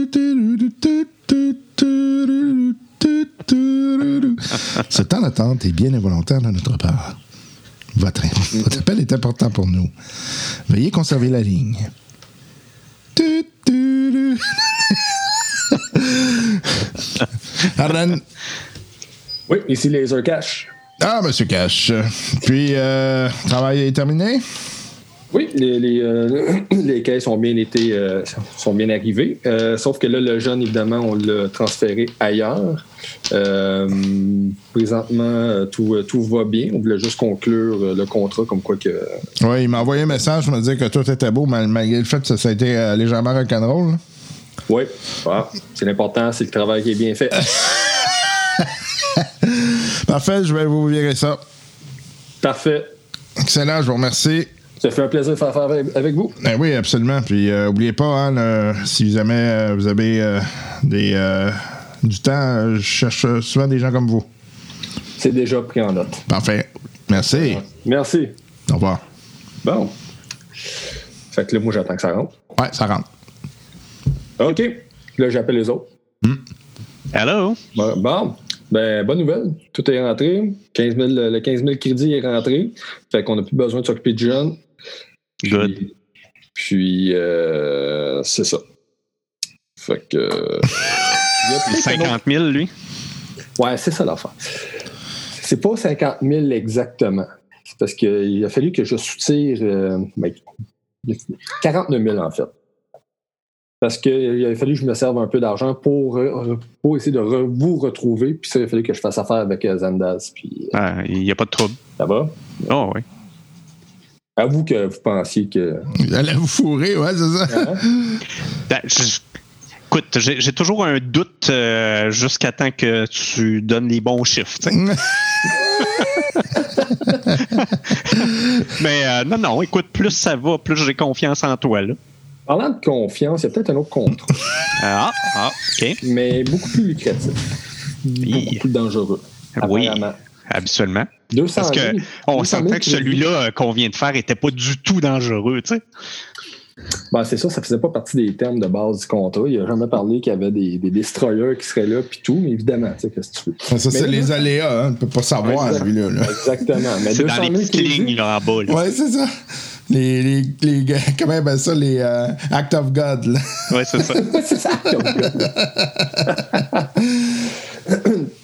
B: Ce temps d'attente est bien involontaire de notre part. Votre, votre appel est important pour nous. Veuillez conserver la ligne. Arden.
D: Oui, ici Laser Cash.
B: Ah, Monsieur Cash. Puis, euh, travail est terminé?
D: Oui, les, les, euh, les caisses ont bien été euh, sont bien arrivées. Euh, sauf que là, le jeune, évidemment, on l'a transféré ailleurs. Euh, présentement, tout, tout va bien. On voulait juste conclure le contrat comme quoi que.
B: Oui, il m'a envoyé un message, me dire que tout était beau, mal- malgré le fait que ça a été légèrement rock'n'roll.
D: Oui, voilà. c'est l'important, c'est le travail qui est bien fait.
B: Parfait, je vais vous virer ça.
D: Parfait.
B: Excellent, je vous remercie.
D: Ça fait un plaisir de faire affaire avec, vous.
B: Ben oui, absolument. Puis, euh, oubliez pas, hein, le- si jamais euh, vous avez euh, des, euh, du temps, euh, je cherche souvent des gens comme vous.
D: C'est déjà pris en note.
B: Parfait. Merci.
D: Merci.
B: Au revoir.
D: Bon. Fait que là, moi, j'attends que ça rentre.
B: Ouais, ça rentre.
D: OK. Là, j'appelle les autres.
E: Hello?
D: Bon, Bon. Ben, bonne nouvelle. Tout est rentré. 15 000, le 15 000 crédits est rentré. Fait qu'on n'a plus besoin de s'occuper de jeunes. Puis-
E: Good.
D: Puis, euh, c'est ça. Fait que. euh, il y a peut-être un autre-
E: 50 000, lui?
D: Ouais, c'est ça l'affaire. C'est pas 50 000 exactement. C'est parce qu'il a fallu que je soutire euh, ben, 49 000 en fait. Parce qu'il a fallu que je me serve un peu d'argent pour, euh, pour essayer de re- vous retrouver. Puis ça, il a fallu que je fasse affaire avec euh, Zandaz. Puis euh,
E: Ah, Il n'y a pas de trouble.
D: ça va?
E: Oh, oui.
D: Avoue que vous pensiez que.
B: Vous allez vous fourrer, ouais, c'est ça.
E: Ben, je- Écoute, j'ai toujours un doute euh, jusqu'à temps que tu donnes les bons chiffres. Mais euh, non, non, écoute, plus ça va, plus j'ai confiance en toi. Là.
D: Parlant de confiance, il y a peut-être un autre contrat,
E: Ah, ah, OK.
D: mais beaucoup plus lucratif. Beaucoup plus dangereux.
E: Oui,
D: apparemment.
E: Habituellement.
D: 200
E: Parce
D: 000.
E: que on
D: 200 000
E: sentait que celui-là euh, qu'on vient de faire était pas du tout dangereux, tu sais.
D: Ben, c'est ça, ça faisait pas partie des termes de base du contrat. Il a jamais parlé qu'il y avait des, des destroyers qui seraient là, puis tout, mais évidemment, tu sais, qu'est-ce que tu veux.
B: Ça, c'est les aléas, hein. On peut pas savoir,
D: Exact.
B: lui-là. là.
D: Exactement. Mais
E: C'est
D: 200
E: dans les
D: 000
E: petites lignes là, en bas. Là.
B: Ouais, c'est ça. Les, les, les gars, comment on appelle ça, les euh, Act of God, là.
E: Ouais, c'est ça.
D: c'est ça.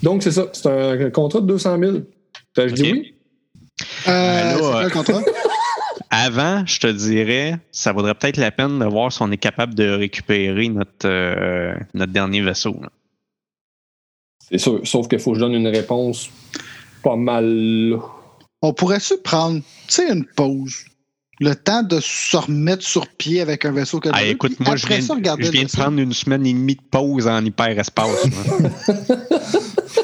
D: Donc, c'est ça. C'est un contrat de 200 000. Dis oui?
F: Euh,
E: là,
F: c'est quoi
E: euh? Avant, je te dirais, ça vaudrait peut-être la peine de voir si on est capable de récupérer notre, euh, notre dernier vaisseau. là.
D: C'est sûr. Sauf qu'il faut que je donne une réponse pas mal.
F: On pourrait-tu prendre, tu sais, une pause? Le temps de se remettre sur pied avec un vaisseau que
E: Ah, écoute, moi, je viens,
F: ça,
E: je viens de prendre une semaine et demie de pause en hyperespace.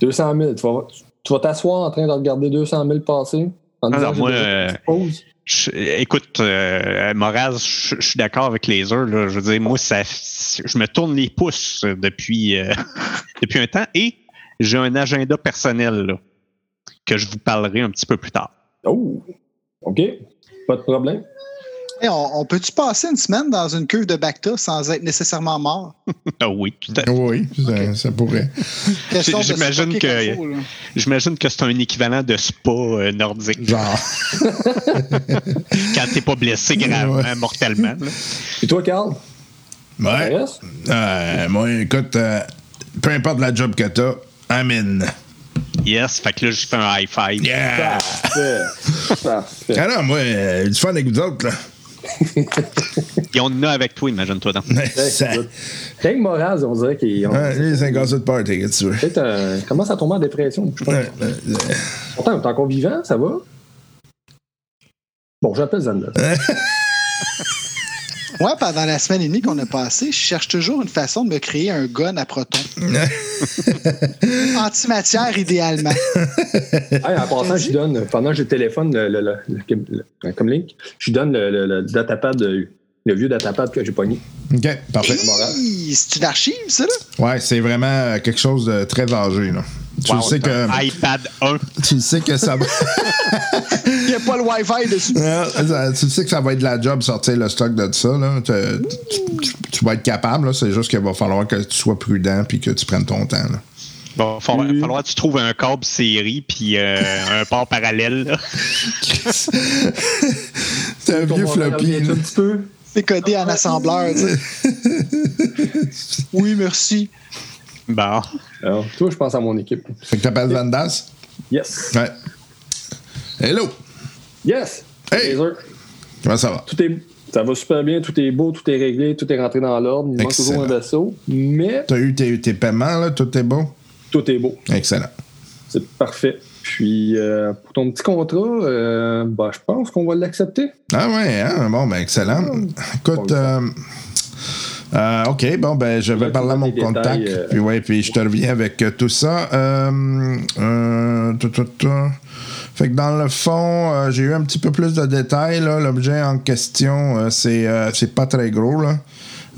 E: moi.
D: 200 000. Tu vas, tu vas t'asseoir en train de regarder 200 000 passer. En
E: non,
D: j'ai
E: moi, euh. Je- écoute, euh, Moraz, je, je suis d'accord avec les heures. Là. Je veux dire, moi, ça, je me tourne les pouces depuis, euh, depuis un temps et j'ai un agenda personnel là, que je vous parlerai un petit peu plus tard.
D: Oh, OK. Pas de problème.
F: Hey, on, on peut-tu passer une semaine dans une cuve de Bacta sans être nécessairement mort?
E: Ah oui, tout à fait.
B: Oui, ça, ça pourrait.
E: J'imagine que-. J'imagine que c'est un équivalent de spa euh, nordique
B: Genre.
E: quand t'es pas blessé gravement,
B: Ouais.
E: mortellement. là.
D: Et toi, Carl?
B: Ouais. Euh, moi, écoute, euh, peu importe la job que t'as, amen.
E: Yes, fait que là, j'ai fait un high five.
B: Yeah!
D: Parfait. Parfait.
B: Ah non, moi, du fun avec vous autres, là.
E: Et on en a avec toi, imagine-toi donc.
B: Ça-
D: Rien que Moraz, on dirait qu'il on-
B: Ouais, lui, c'est un gars de party, tu veux.
D: peut-être commence à tomber en dépression? Je pense.
B: Ouais,
D: Pourtant, t'es encore vivant, ça va? Bon, j'appelle Zanda.
F: Moi, pendant la semaine et demie qu'on a passée, je cherche toujours une façon de me créer un gun à proton. Antimatière, idéalement.
D: Hey, en passant, je donne, pendant que je téléphone le, le, le, le- le- comme link, je donne le, le, le datapad, le, le vieux datapad que j'ai pogné.
B: OK, parfait.
D: Moral.
F: Hi, C'est une archive, ça, là?
B: Ouais, c'est vraiment euh, quelque chose de très âgé, là. Tu
E: Wow,
B: sais que,
E: iPad 1.
B: tu le sais que ça va.
F: Il n'y a pas le Wi-Fi dessus.
B: Ouais, ça- tu le sais que ça va être de la job sortir le stock de ça. Là. Tu, tu- tu- tu vas être capable. là. C'est juste qu'il va falloir que tu sois prudent puis que tu prennes ton temps. Là.
E: Bon, il va falloir,
D: Oui.
E: falloir que tu trouves un câble série puis euh, un port parallèle.
B: C'est un vieux floppy.
D: Un petit peu.
F: C'est codé en assembleur. Oui, merci.
E: Bon.
D: Alors, toi, je pense à mon équipe.
B: Fait que t'appelles Vandas?
D: Yes.
B: Ouais. Hello!
D: Yes.
B: Hey.
D: Laser.
B: Comment ça va?
D: Tout est, ça va super bien, tout est beau, tout est réglé, tout est rentré dans l'ordre. Il manque
B: Excellent.
D: toujours un vaisseau, mais
B: T'as eu tes, tes paiements, là? Tout est bon?
D: tout est beau.
B: Excellent.
D: C'est parfait. Puis, euh, pour ton petit contrat, euh, bah, je pense qu'on va l'accepter.
B: Ah ouais, hein? Bon, ben excellent. Écoute, euh, euh, OK, bon, ben je vais parler à mon contact.
D: détails, euh.
B: Puis ouais, puis je te reviens avec euh, tout ça. Euh, euh, tout, tout, tout. Fait que dans le fond, euh, j'ai eu un petit peu plus de détails. L'objet en question, euh, c'est, euh, c'est pas très gros. Là.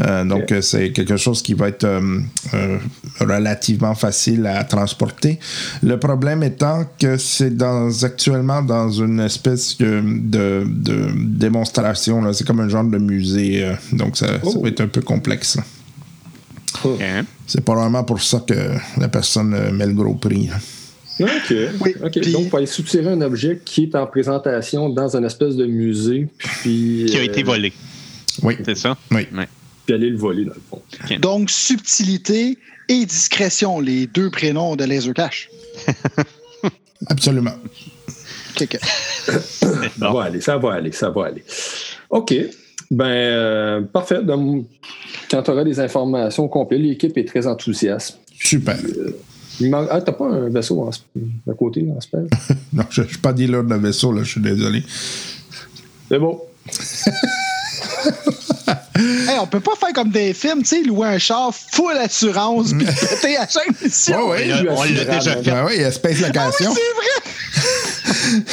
B: Euh, donc, euh, c'est quelque chose qui va être euh, euh, relativement facile à transporter. Le problème étant que c'est dans, actuellement dans une espèce de, de, de démonstration. là. C'est comme un genre de musée. euh, donc, ça, ça
D: Oh.
B: va être un peu complexe.
E: OK.
B: C'est probablement pour ça que la personne met le gros prix. là.
D: OK.
F: Oui,
D: Donc, il faut aller soutirer un objet qui est en présentation dans une espèce de musée, puis,
E: Qui a
D: euh,
E: été volé,
B: Oui.
E: c'est ça?
B: Oui.
E: Ouais.
D: Puis aller le voler, dans le fond.
F: Donc, subtilité et discrétion, les deux prénoms de Laser Cash.
B: Absolument.
D: Ça
E: Bon.
D: va aller, ça va aller, ça va aller. OK. Ben, euh, parfait. Donc, quand tu auras des informations complètes, l'équipe est très enthousiaste.
B: Super.
D: Manque- Ah, t'as pas un vaisseau en, à côté, en spell?
B: Non, je ne suis pas dealer de vaisseau, là, je suis désolé.
D: C'est beau.
F: Hey, on peut pas faire comme des films, tu sais, louer un char full assurance puis péter à chaque mission.
B: Ouais, ouais.
E: On l'a- on l'a déjà fait.
B: Ben oui, il y a Space Location.
F: C'est vrai!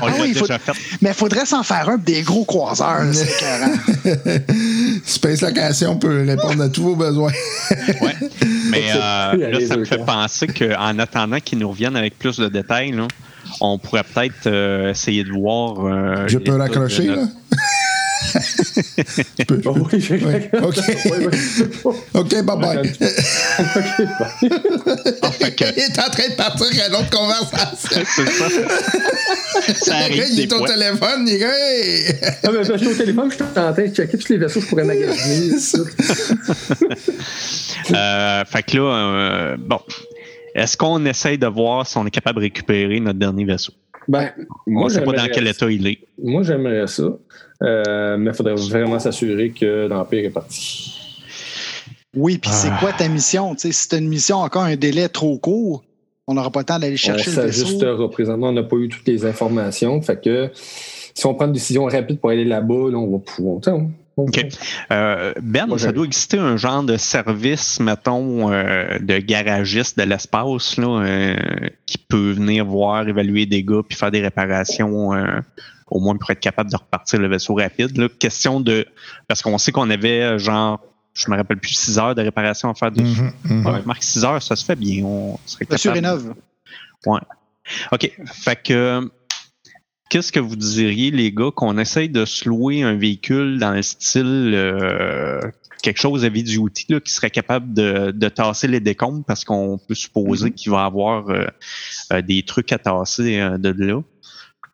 E: On
F: Ah
E: l'a
F: oui, faut-
E: déjà fait.
F: Mais faudrait s'en faire un des gros croiseurs, c'est écœurant.
B: Space Location peut répondre à tous vos besoins.
E: Ouais. Mais euh, là, ça me fait penser qu'en attendant qu'ils nous reviennent avec plus de détails, là, on pourrait peut-être euh, essayer de voir. euh,
B: Je peux
E: de
B: raccrocher,
E: notre-
B: là? Tu peux-
D: Oh, oui,
B: OK.
D: Oui.
B: OK, bye-bye.
D: OK, bye.
E: Fait que-
B: Il est en train de partir à une autre conversation.
E: c'est ça. ça arrive
B: il est au téléphone, il est hey!
D: Ah, mais, je suis au téléphone, je suis en train de checker tous les vaisseaux que je pourrais magasiner.
E: Euh, fait que là, euh, bon. Est-ce qu'on essaye de voir si on est capable de récupérer notre dernier vaisseau?
D: Ben,
E: On
D: moi,
E: ne sait pas dans quel état il est.
D: Moi, j'aimerais ça. Euh, mais il faudrait vraiment s'assurer que l'Empire est parti.
F: Oui, puis c'est
E: Ah.
F: quoi ta mission? Tu sais, si t'as une mission encore un délai trop court, on n'aura pas le temps d'aller
D: On
F: chercher le vaisseau.
D: s'ajustera. Présentement, on n'a pas eu toutes les informations. Fait que si on prend une décision rapide pour aller là-bas, là, on va pouvoir.
E: OK. Euh, ben,
D: Moi,
E: ça doit exister un genre de service, mettons, euh, de garagiste de l'espace, là, euh, qui peut venir voir, évaluer des dégâts puis faire des réparations, euh, au moins pour être capable de repartir le vaisseau rapide. Là. Question de. Parce qu'on sait qu'on avait, euh, genre, je me rappelle plus, 6 heures de réparation à faire dessus.
B: Mhm, mhm.
E: Ouais, Marc, 6 heures, ça se fait bien. On serait
F: Monsieur
E: capable.
F: Rénove.
E: OK. Fait que qu'est-ce que vous diriez, les gars, qu'on essaye de se louer un véhicule dans le style euh, quelque chose à du outil là, qui serait capable de, de tasser les décombres parce qu'on peut supposer qu'il va avoir euh, euh, des trucs à tasser euh, de là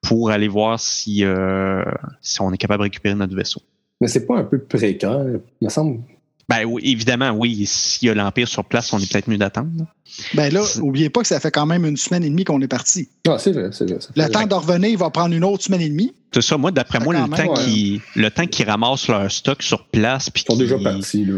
E: pour aller voir si, euh, si on est capable de récupérer notre vaisseau?
D: Mais c'est pas un peu précaire, il me semble.
E: Ben oui, évidemment, oui. S'il y a l'Empire sur place, on est peut-être mieux d'attendre.
F: Ben là, oubliez pas que ça fait quand même une semaine et demie qu'on est parti.
D: Ah, c'est vrai, c'est vrai. ça
F: Le temps de revenir, il va prendre une autre semaine et demie.
E: C'est ça, moi, d'après moi, le
F: même,
E: temps
D: ouais.
E: qu'ils le temps qu'ils ramassent leur stock sur place, puis
D: Ils sont déjà partis. Là.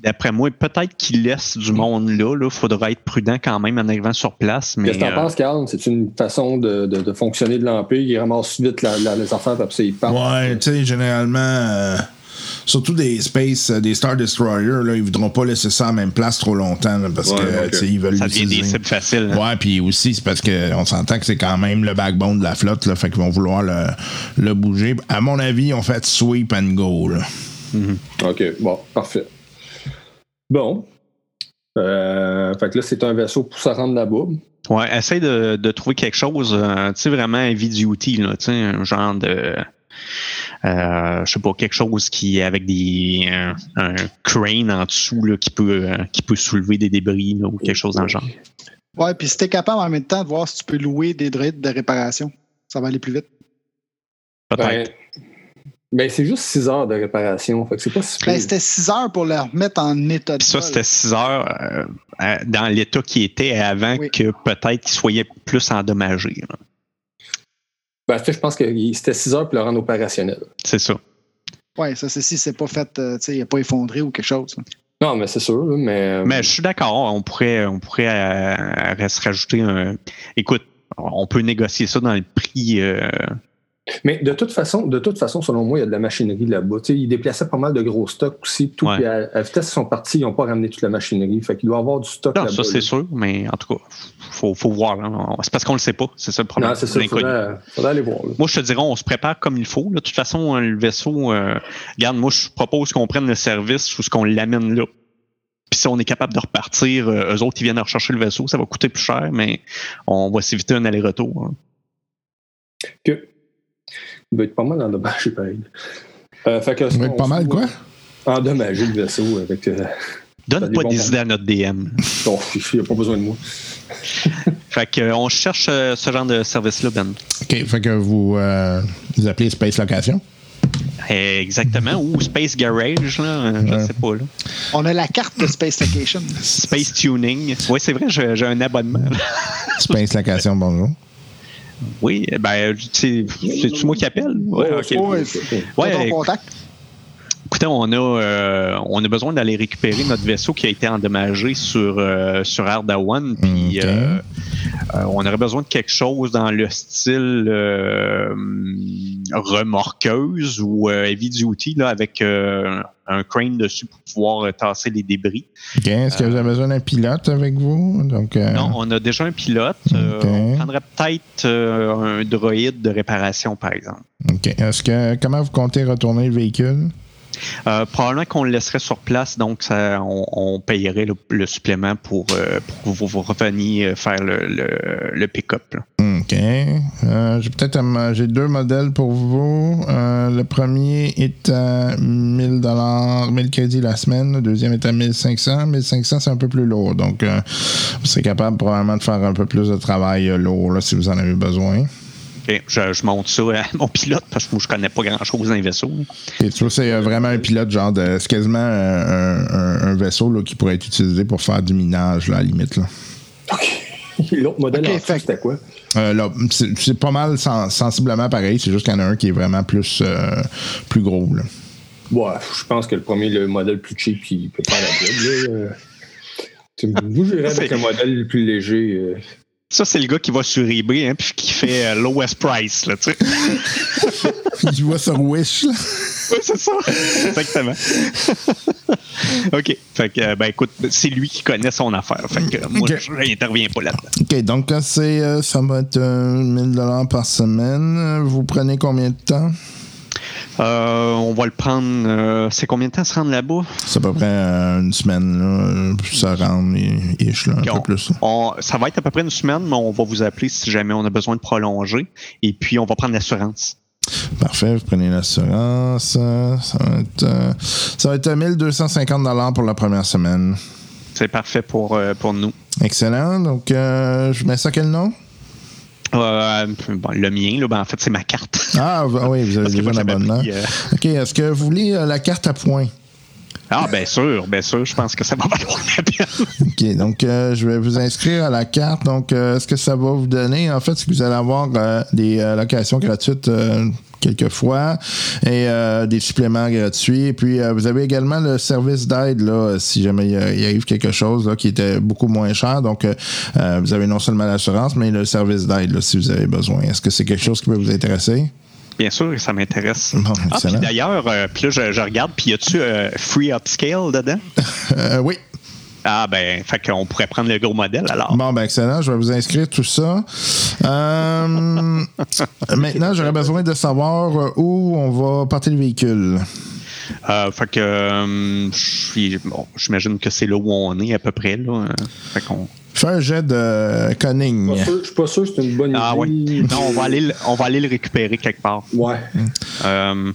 E: D'après moi, peut-être qu'ils laissent du monde là. Il faudra être prudent quand même en arrivant sur place. Mais
D: Qu'est-ce que t'en
E: euh,
D: penses, Carl? C'est une façon de, de- de fonctionner de l'Empire. Ils ramassent vite la- la- les affaires, puis ils partent.
B: Ouais, tu sais, généralement, euh, surtout des Space, euh, des Star Destroyer, là, ils voudront pas laisser ça à la même place trop longtemps, là, parce
D: Ouais,
B: que, ils veulent
E: ça devient des cibles faciles. hein.
B: Ouais, puis aussi, c'est parce qu'on s'entend que c'est quand même le backbone de la flotte, là, fait qu'ils vont vouloir le, le bouger. À mon avis, ils ont fait sweep and go, là.
D: OK, bon, parfait. Bon. Euh, fait que là, c'est un vaisseau pour se rendre là-bas.
E: Ouais, essaye de, de trouver quelque chose, euh, tu sais, vraiment heavy duty, là, tu sais, un genre de. Euh, je sais pas, quelque chose qui avec des un, un crane en dessous là, qui peut euh, qui peut soulever des débris là, ou quelque chose dans le genre.
F: Ouais, puis si t'es capable en même temps de voir si tu peux louer des droïdes de réparation, ça va aller plus vite.
E: Peut-être.
D: Ben, ben, c'est juste 6 heures de réparation. Fait que c'est pas si
F: Ben, c'était 6 heures pour le remettre en état de
E: ça, c'était 6 heures euh, dans l'état qui était avant
F: Oui.
E: que peut-être qu'il soit plus endommagé. là.
D: Ben, ça, je pense que c'était 6 heures pour le rendre opérationnel.
E: C'est ça.
F: Ouais, ça, c'est si c'est pas fait, euh, tu sais, il n'a pas effondré ou quelque chose.
D: Non, mais c'est sûr, mais.
E: Mais je suis d'accord, on pourrait, on pourrait euh, se rajouter un. Écoute, on peut négocier ça dans le prix, euh,
D: Mais de toute façon, de toute façon, selon moi, il y a de la machinerie là-bas. Ils déplaçaient pas mal de gros stocks aussi. Tout,
E: Ouais.
D: puis à, à vitesse, ils sont partis, ils n'ont pas ramené toute la machinerie. Fait qu'il doit y avoir du stock
E: Non,
D: là-bas.
E: ça, c'est
D: là.
E: sûr, mais en tout cas, faut, faut voir. hein. C'est parce qu'on le sait pas. C'est ça le problème.
D: Non, c'est ça. Il faudrait, faudrait aller voir. là.
E: Moi, je te dirais, on se prépare comme il faut. là. De toute façon, le vaisseau, euh, regarde, moi, je propose qu'on prenne le service ou ce qu'on l'amène là. Puis si on est capable de repartir, euh, eux autres, ils viennent rechercher le vaisseau, ça va coûter plus cher, mais on va s'éviter un aller-retour. hein.
D: Que- Il doit être pas mal endommagé, pareil. Euh, fait que,
B: Ça va être pas mal, quoi?
D: Endommagé le vaisseau avec. Euh,
E: Donne pas des idées à notre DM.
D: bon, il n'y a pas besoin de moi.
E: Fait que, euh, on cherche euh, ce genre de service-là, Ben.
B: OK, fait que vous, euh, vous appelez Space Location.
E: Exactement. Ou Space Garage, là, euh, je
B: Ouais.
E: sais pas. Là.
F: On a la carte de Space Vacation.
E: Space Tuning. Oui, c'est vrai, j'ai un abonnement.
B: Space Location, bonjour.
E: Oui, ben, c'est c'est-tu moi qui appelle? Ouais, ok.
F: Ouais,
E: Ouais,
F: contact.
E: Écoutez, on a, euh, on a besoin d'aller récupérer notre vaisseau qui a été endommagé sur, euh, sur Ardawan. Puis euh, euh, on aurait besoin de quelque chose dans le style euh, remorqueuse ou euh, heavy duty là, avec euh, un crane dessus pour pouvoir euh, tasser les débris.
B: Est-ce que vous avez besoin d'un pilote avec vous? Donc, euh,
E: Non, on a déjà un pilote. Euh, on prendrait peut-être euh, un droïde de réparation, par exemple.
B: OK. Est-ce que comment vous comptez retourner le véhicule?
E: Euh, probablement qu'on le laisserait sur place, donc on, payerait le, supplément pour, euh, pour que vous, vous reveniez faire le, le, pick-up.
B: OK. Euh, j'ai peut-être j'ai deux modèles pour vous. Euh, le premier est à 1000 dollars, 1000 crédits la semaine. Le deuxième est à 1500. 1500, c'est un peu plus lourd. Donc, euh, vous serez capable probablement de faire un peu plus de travail euh, lourd là, si vous en avez besoin.
E: Ok, Je, je monte ça à mon pilote parce que je connais pas grand-chose d'un vaisseau.
B: Et tu vois, c'est euh, vraiment un pilote genre de. C'est quasiment euh, un, un- un vaisseau là, qui pourrait être utilisé pour faire du minage, là, à la limite. Là.
D: OK. L'autre modèle, c'était quoi?
B: Euh, là, c'est pas mal sen- sensiblement pareil. C'est juste qu'il y en a un qui est vraiment plus, euh, plus gros. Là.
D: Ouais, je pense que le premier, le modèle plus cheap, qui peut faire la job. là. Tu- Moi, j'irais avec un modèle plus léger. euh.
E: Ça, c'est le gars qui va sur eBay hein, puis qui fait euh, lowest price. Là, tu sais.
B: Il voit sur Wish. Là.
E: Oui, c'est ça. Exactement. OK. Fait que, euh, ben écoute, c'est lui qui connaît son affaire. Fait que moi, je n'interviens pas là-dedans.
B: OK, donc c'est, euh, ça va être euh, 1000 dollars par semaine. Vous prenez combien de temps?
E: Euh, on va le prendre. euh, c'est combien de temps se rendre là-bas?
B: C'est à peu près euh, une semaine, là, ça rentre, et- ish, là, un peu plus.
E: on- ça va être à peu près une semaine, mais on va vous appeler si jamais on a besoin de prolonger. Et puis, on va prendre l'assurance.
B: Parfait, vous prenez l'assurance. Ça va être, ça va être 1250 dollars pour la première semaine.
E: C'est parfait pour, pour nous.
B: Excellent. Donc, euh, je mets ça quel nom?
E: Euh, bon, le mien, là, ben, en fait, c'est ma carte.
B: Ah, v- oui, vous avez déjà un abonnement.
E: pris, euh,
B: OK, est-ce que vous voulez euh, la carte à points?
E: Ah, bien sûr, bien sûr. Je pense que ça va valoir la peine.
B: OK, donc euh, je vais vous inscrire à la carte. Donc, ce que ça va vous donner, en fait, c'est que vous allez avoir des locations gratuites quelques fois et euh, des suppléments gratuits. Et puis, euh, vous avez également le service d'aide, là, si jamais il, arrive quelque chose là, qui était beaucoup moins cher. Donc, euh, vous avez non seulement l'assurance, mais le service d'aide, là, si vous avez besoin. Est-ce que c'est quelque chose qui peut vous intéresser?
E: Bien sûr, ça m'intéresse.
B: Bon,
E: ah, puis d'ailleurs, euh, puis là, je, je regarde, puis y a-tu euh, free upscale dedans?
B: Euh, oui.
E: Ah, ben, fait qu'on pourrait prendre le gros modèle alors.
B: Bon, ben excellent. Je vais vous inscrire tout ça. Euh, maintenant, j'aurais besoin de savoir euh, où on va porter le véhicule.
E: Euh, fait que, euh, je suis- bon, j'imagine que c'est là où on est à peu près. Là. Euh, Fait qu'on.
B: Fais un jet de conning.
D: Je suis pas sûr que c'est une bonne
E: Ah oui.
D: idée.
E: Non, on va aller, le- on va aller le récupérer quelque part.
D: Ouais.
E: Euh,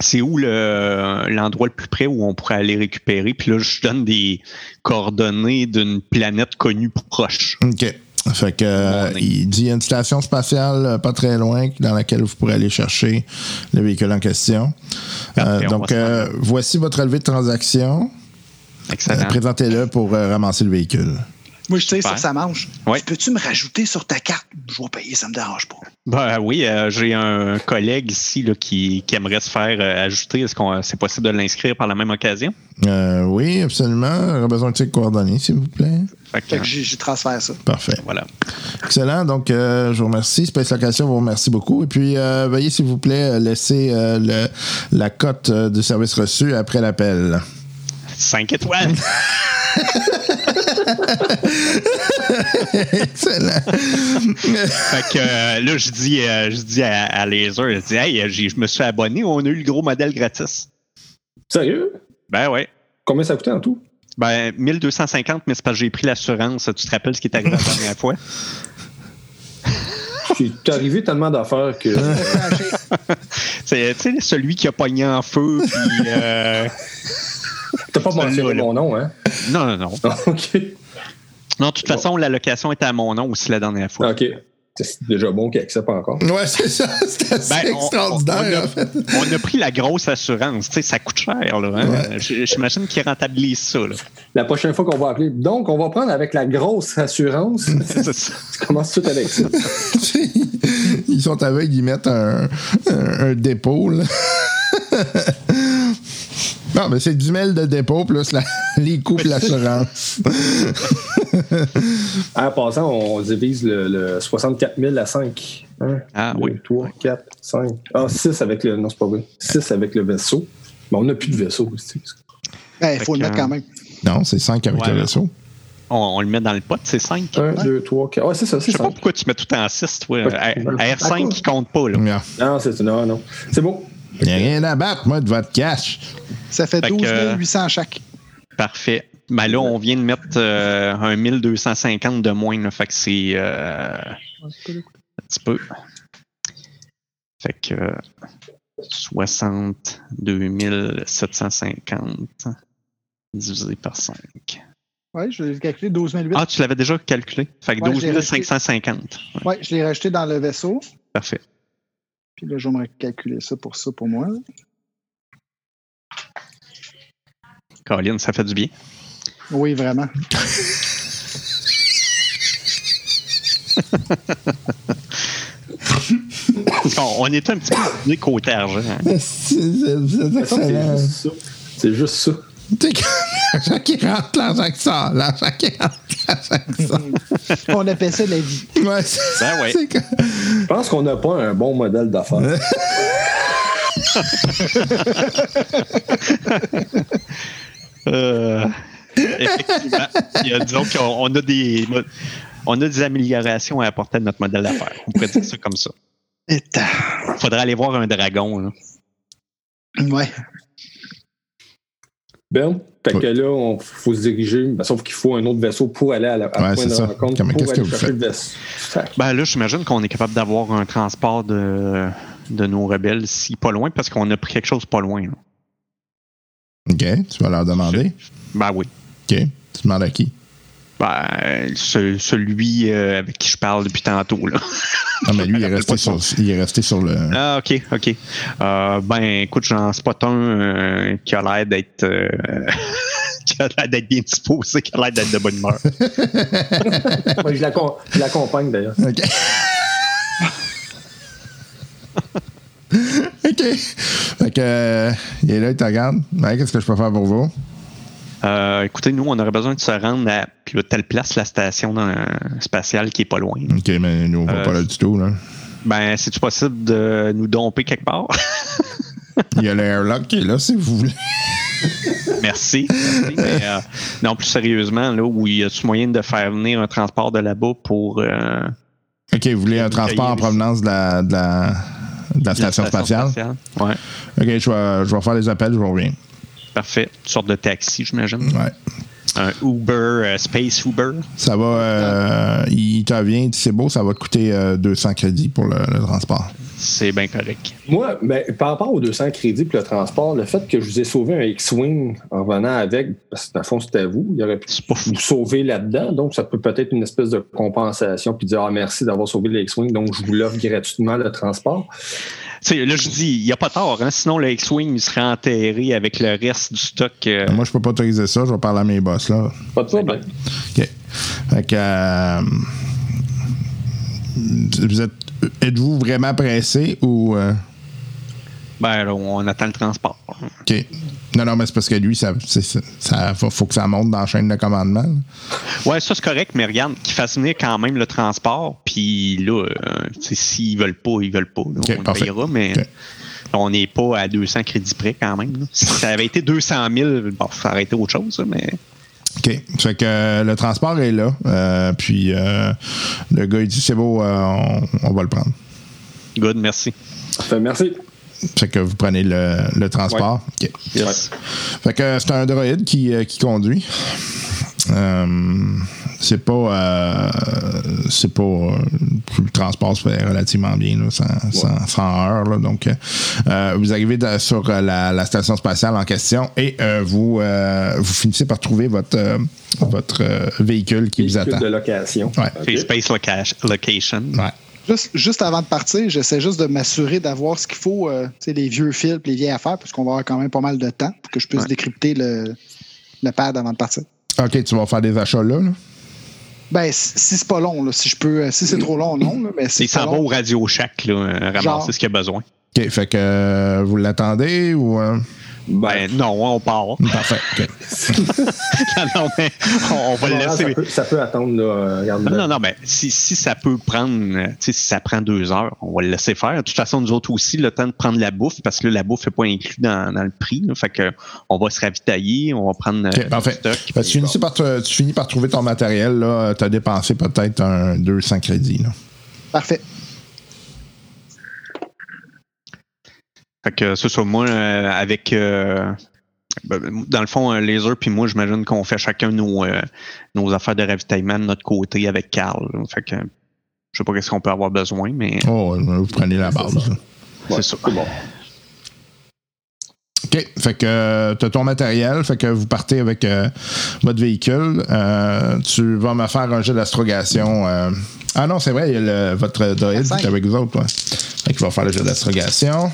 E: c'est où le- l'endroit le plus près où on pourrait aller récupérer? Puis là, je donne des coordonnées d'une planète connue proche.
B: OK. Fait que euh, il dit il y a une station spatiale euh, pas très loin dans laquelle vous pourrez aller chercher le véhicule en question. Euh,
E: on
B: donc euh, voici votre relevé de transaction. Présentez-le pour ramasser le véhicule.
F: Moi, je sais,
E: Super.
F: ça, ça mange.
E: Ouais.
F: Tu Peux-tu me rajouter sur ta carte? Je vais payer, ça me dérange pas.
E: Ben oui, euh, j'ai un collègue ici là, qui, qui aimerait se faire euh, ajouter. Est-ce qu'on c'est possible de l'inscrire par la même occasion?
B: Euh, oui, absolument. J'aurais besoin de ses coordonnées, s'il vous plaît.
E: Fait que,
F: Fait que j'y transfère ça.
B: Parfait.
E: voilà.
B: Excellent. Donc, euh, je vous remercie. Space Location vous remercie beaucoup. Et puis, euh, veuillez, s'il vous plaît, euh, laisser euh, le- la cote euh, de service reçu après l'appel.
E: 5 étoiles.
B: Excellent.
E: fait que euh, là, je dis, euh, je dis à, à Laser, je dis, hey, euh, je me suis abonné, on a eu le gros modèle gratis.
D: Sérieux?
E: Ben ouais.
D: Combien ça coûtait en tout?
E: Ben, 1250, mais c'est parce que j'ai pris l'assurance. Tu te rappelles ce qui est arrivé la dernière fois?
D: C'est arrivé tellement d'affaires que.
E: C'est tu sais, celui qui a pogné en feu, puis. euh,
D: T'as pas mentionné mon nom, hein?
E: Non, non, non.
D: OK.
E: Non, de toute façon, la location était à mon nom aussi la dernière fois.
D: OK. C'est déjà bon qu'il accepte encore.
B: Ouais, c'est ça. C'est assez
E: Ben, on-
B: extraordinaire,
E: on a-
B: en fait.
E: On a pris la grosse assurance. Tu sais, ça coûte cher, là. Hein? J'imagine qu'ils rentabilisent ça, là.
D: La prochaine fois qu'on va appeler. Donc, on va prendre avec la grosse assurance.
E: C'est ça.
D: tu commences tout avec ça.
B: Ils sont avec, ils mettent un, un, un dépôt, là. Non, mais c'est 10 000 de dépôt plus la- les coûts et l'assurance.
D: En passant, on divise le, le 64 000 à 5. 1,
E: Ah,
D: 2,
E: oui.
D: 3, 4, 5. Ah, 6 avec le. Non, c'est pas vrai. 6 avec le vaisseau. Mais on n'a plus de vaisseau. c'est-
F: Ben, il faut le mettre quand même.
B: Non, c'est 5 avec
E: Ouais,
B: le vaisseau.
E: On, on le met dans le pot, c'est 5.
D: 1, 2, 3, 4. Ah, c'est ça,
E: Je sais pas pourquoi tu mets tout en 6, toi.
D: Ouais.
E: À, à R5 qui compte pas, là.
B: Non.
D: Non, c'est non, non. C'est bon.
B: Il n'y a rien à battre, moi, de votre cash.
F: Ça fait
E: Fait que,
F: 12
E: euh,
F: 800 chaque.
E: Parfait. Ben là, on vient de mettre euh, un 1250 de moins, là. Fait que c'est euh, un petit peu. Fait que euh, 62 750 divisé par 5.
F: Oui, je l'ai calculé 12 008.
E: Ah, tu l'avais déjà calculé? Fait que
F: Ouais,
E: 12
F: je l'ai rajouté.
E: 550.
F: Oui, je l'ai rajouté dans le vaisseau.
E: Parfait.
F: Puis là, je vais me calculer ça pour ça pour moi.
E: Colin, ça fait du bien.
F: Oui, vraiment.
E: On, on est un petit peu côté argent. hein.
B: C'est
D: juste ça. C'est juste ça.
B: Sais, comme l'argent qui rentre, l'argent qui sort, l'argent qui rentre.
F: On appelle ça la vie.
B: Ouais,
E: Ben ouais.
D: Je pense qu'on n'a pas un bon modèle d'affaires.
E: Euh, effectivement. Il y a- disons qu'on on a des on a des améliorations à apporter à notre modèle d'affaires. On pourrait dire ça comme ça.
F: Ta-
E: Faudrait aller voir un dragon. là.
F: Ouais.
D: Ben, fait que là, on faut se diriger. Ben, sauf qu'il faut un autre vaisseau pour aller à la à
B: Ouais,
D: point de
B: ça.
D: rencontre. Pour
B: qu'est-ce que
D: aller
B: vous
D: chercher
B: faites?
D: le vaisseau.
E: Ben là, j'imagine qu'on est capable d'avoir un transport de, de nos rebelles si pas loin, parce qu'on a pris quelque chose pas loin. là.
B: OK, tu vas leur demander?
E: Ben oui.
B: OK, tu demandes à qui?
E: Ben, ce- celui euh, avec qui je parle depuis tantôt. Là.
B: Non, mais lui, il est, resté sur,
E: son-
B: il est resté sur le.
E: Ah, ok, ok. Euh, ben, écoute, j'en spot un euh, qui a l'air d'être. euh, qui a l'air d'être bien disposé, qui a l'air d'être de bonne humeur.
D: Moi, je l'accom- je l'accompagne d'ailleurs.
B: OK. OK. Fait que, euh, il est là, il te regarde. Ouais, Qu'est-ce que je peux faire pour vous?
E: Euh, écoutez, nous, on aurait besoin de se rendre à telle place, la station dans- spatiale qui est pas loin.
B: OK, mais nous, on va
E: Euh,
B: pas là du tout. Là.
E: Ben, c'est-tu possible de nous domper quelque part?
B: Il y a le airlock qui est là, si vous voulez.
E: Merci. merci, mais euh, non, plus sérieusement, là, où y a-tu moyen de faire venir un transport de là-bas pour. euh,
B: OK, vous voulez un transport en provenance de la, de la, de la
E: la
B: station spatiale?
E: Ouais,
B: OK, je vais, je vais faire les appels, je reviens.
E: Parfait. Une sorte de taxi, j'imagine.
B: Ouais.
E: Un Uber, euh, Space Uber.
B: Ça va, euh, il te revient, il dit, c'est beau, ça va te coûter euh, 200 crédits pour le, le transport.
E: C'est bien correct.
D: Moi, ben, par rapport aux 200 crédits pour le transport, le fait que je vous ai sauvé un X-Wing en venant avec, parce que dans le fond, c'était vous, il aurait pu vous sauver là-dedans. Donc, ça peut peut-être une espèce de compensation puis dire Ah, merci d'avoir sauvé le X-Wing, donc je vous l'offre gratuitement le transport.
E: Tu sais, là, je dis, il n'y a pas tort. Hein? Sinon, le X-Wing serait enterré avec le reste du stock. euh,
B: Moi, je peux pas autoriser ça, je vais parler à mes boss, là.
D: Pas de problème.
B: OK. Fait que. euh, vous êtes
G: êtes-vous vraiment pressé ou. euh,
E: Ben, là, on attend le transport.
G: OK. Non, non, mais c'est parce que lui, ça, c'est- ça, ça- faut, faut que ça monte dans la chaîne de commandement.
E: Ouais, ça, c'est correct, mais regarde, qu'ils fassent venir quand même le transport. Puis là, euh, s'ils veulent pas, ils veulent pas. là, on
G: parfait.
E: payera, mais on n'est pas à 200 crédits près quand même. là. Si ça avait été 200 000, bon, ça aurait été autre chose, ça, mais
G: OK. Fait que euh, le transport est là. euh, puis euh, le gars, il dit c'est beau, euh, on, on va le prendre.
E: good, merci.
D: Fait, merci.
G: Fait que vous prenez le, le transport. OK.
E: Yes.
G: Fait que c'est un droïde qui, euh, qui conduit. Euh, c'est pas. euh, c'est pas. euh, le transport se fait relativement bien, là, sans, sans, sans heure. là. donc, vous arrivez sur la, la station spatiale en question et euh, vous, euh, vous finissez par trouver votre, euh, votre euh, véhicule qui vous
D: Véhicule
G: attend.
D: de location.
G: Ouais.
E: Space loca- Location.
G: Ouais.
F: Juste, juste avant de partir, j'essaie juste de m'assurer d'avoir ce qu'il faut, euh, tu sais, les vieux fils et les vieilles affaires, parce qu'on va avoir quand même pas mal de temps pour que je puisse
E: Ouais.
F: décrypter le, le pad avant de partir.
G: OK, tu vas faire des achats là. là?
F: Ben, si c'est pas long, là, si je peux, euh, si c'est trop long, non, là, mais si
E: Il s'en va
F: long,
E: au Radio Shack, là, euh, ramasser
F: Genre.
E: ce qu'il a besoin.
G: OK, fait que euh, vous l'attendez ou. euh,
E: Ben, non, on part.
G: Parfait.
E: Non, non, mais on, on va le laisser.
D: ça, peut, ça peut attendre. Là, euh, regarde,
E: Non, non, non, ben, si, si ça peut prendre, euh, tu sais, si ça prend deux heures, on va le laisser faire. De toute façon, nous autres aussi, le temps de prendre la bouffe, parce que là, la bouffe n'est pas inclus dans, dans le prix. là. fait que on va se ravitailler, on va prendre euh,
G: OK, parfait.
E: stock.
G: Fait que tu, finis par te- tu finis par trouver ton matériel. Tu as dépensé peut-être un 200 crédits. Là.
F: parfait.
E: Fait que ça, soit moi, euh, avec, euh, ben, dans le fond, un laser, puis moi, j'imagine qu'on fait chacun nos, euh, nos affaires de ravitaillement de notre côté avec Carl. Fait que je sais pas qu'est-ce qu'on peut avoir besoin, mais
G: Oh, vous prenez la base.
E: c'est ça.
D: C'est bon.
G: OK. Fait que tu as ton matériel. Fait que vous partez avec euh, votre véhicule. Euh, tu vas me faire un jet d'astrogation. euh. Ah non, c'est vrai, il y a le- votre droïde qui est avec vous autres. Ouais. Fait qu'il va faire le jet d'astrogation.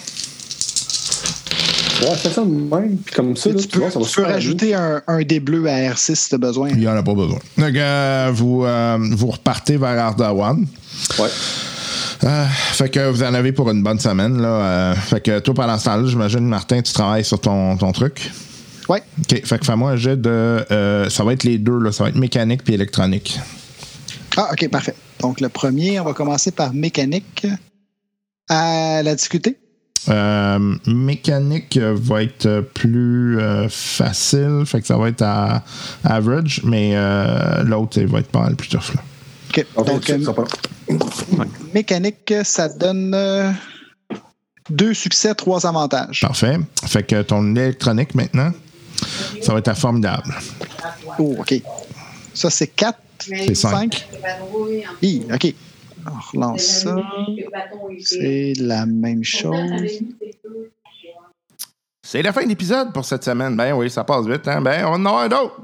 D: Ouais, fais ça de même. Puis comme ça, là,
F: tu peux,
D: vois, ça va
F: tu peux
D: super
F: rajouter un, un dé bleu à R6 si tu as besoin.
G: Il n'y en a pas besoin. Donc, euh, vous, euh, vous repartez vers Ardawan.
D: Ouais.
G: Euh, fait que vous en avez pour une bonne semaine. Là. Euh, fait que toi, pendant ce temps-là, j'imagine, Martin, tu travailles sur ton, ton truc?
F: Ouais.
G: OK. Fait que fais-moi un jet de. euh, ça va être les deux, là. Ça va être mécanique puis électronique.
F: Ah, OK, parfait. Donc, le premier, on va commencer par mécanique. À la difficulté?
G: Euh, mécanique va être plus euh, facile. Fait que ça va être à average, mais euh, l'autre, il va être pas mal plus tough. Là.
F: OK.
D: Ok,
F: Donc, mécanique, ça donne euh, deux succès, trois avantages.
G: Parfait. Fait que ton électronique maintenant, ça va être à formidable.
F: Oh, OK. Ça, c'est quatre.
G: C'est cinq.
F: Hi, OK. On relance ça. C'est la même chose.
B: C'est la fin de l'épisode pour cette semaine. Ben oui, ça passe vite. Hein? Ben, on en a un d'autre.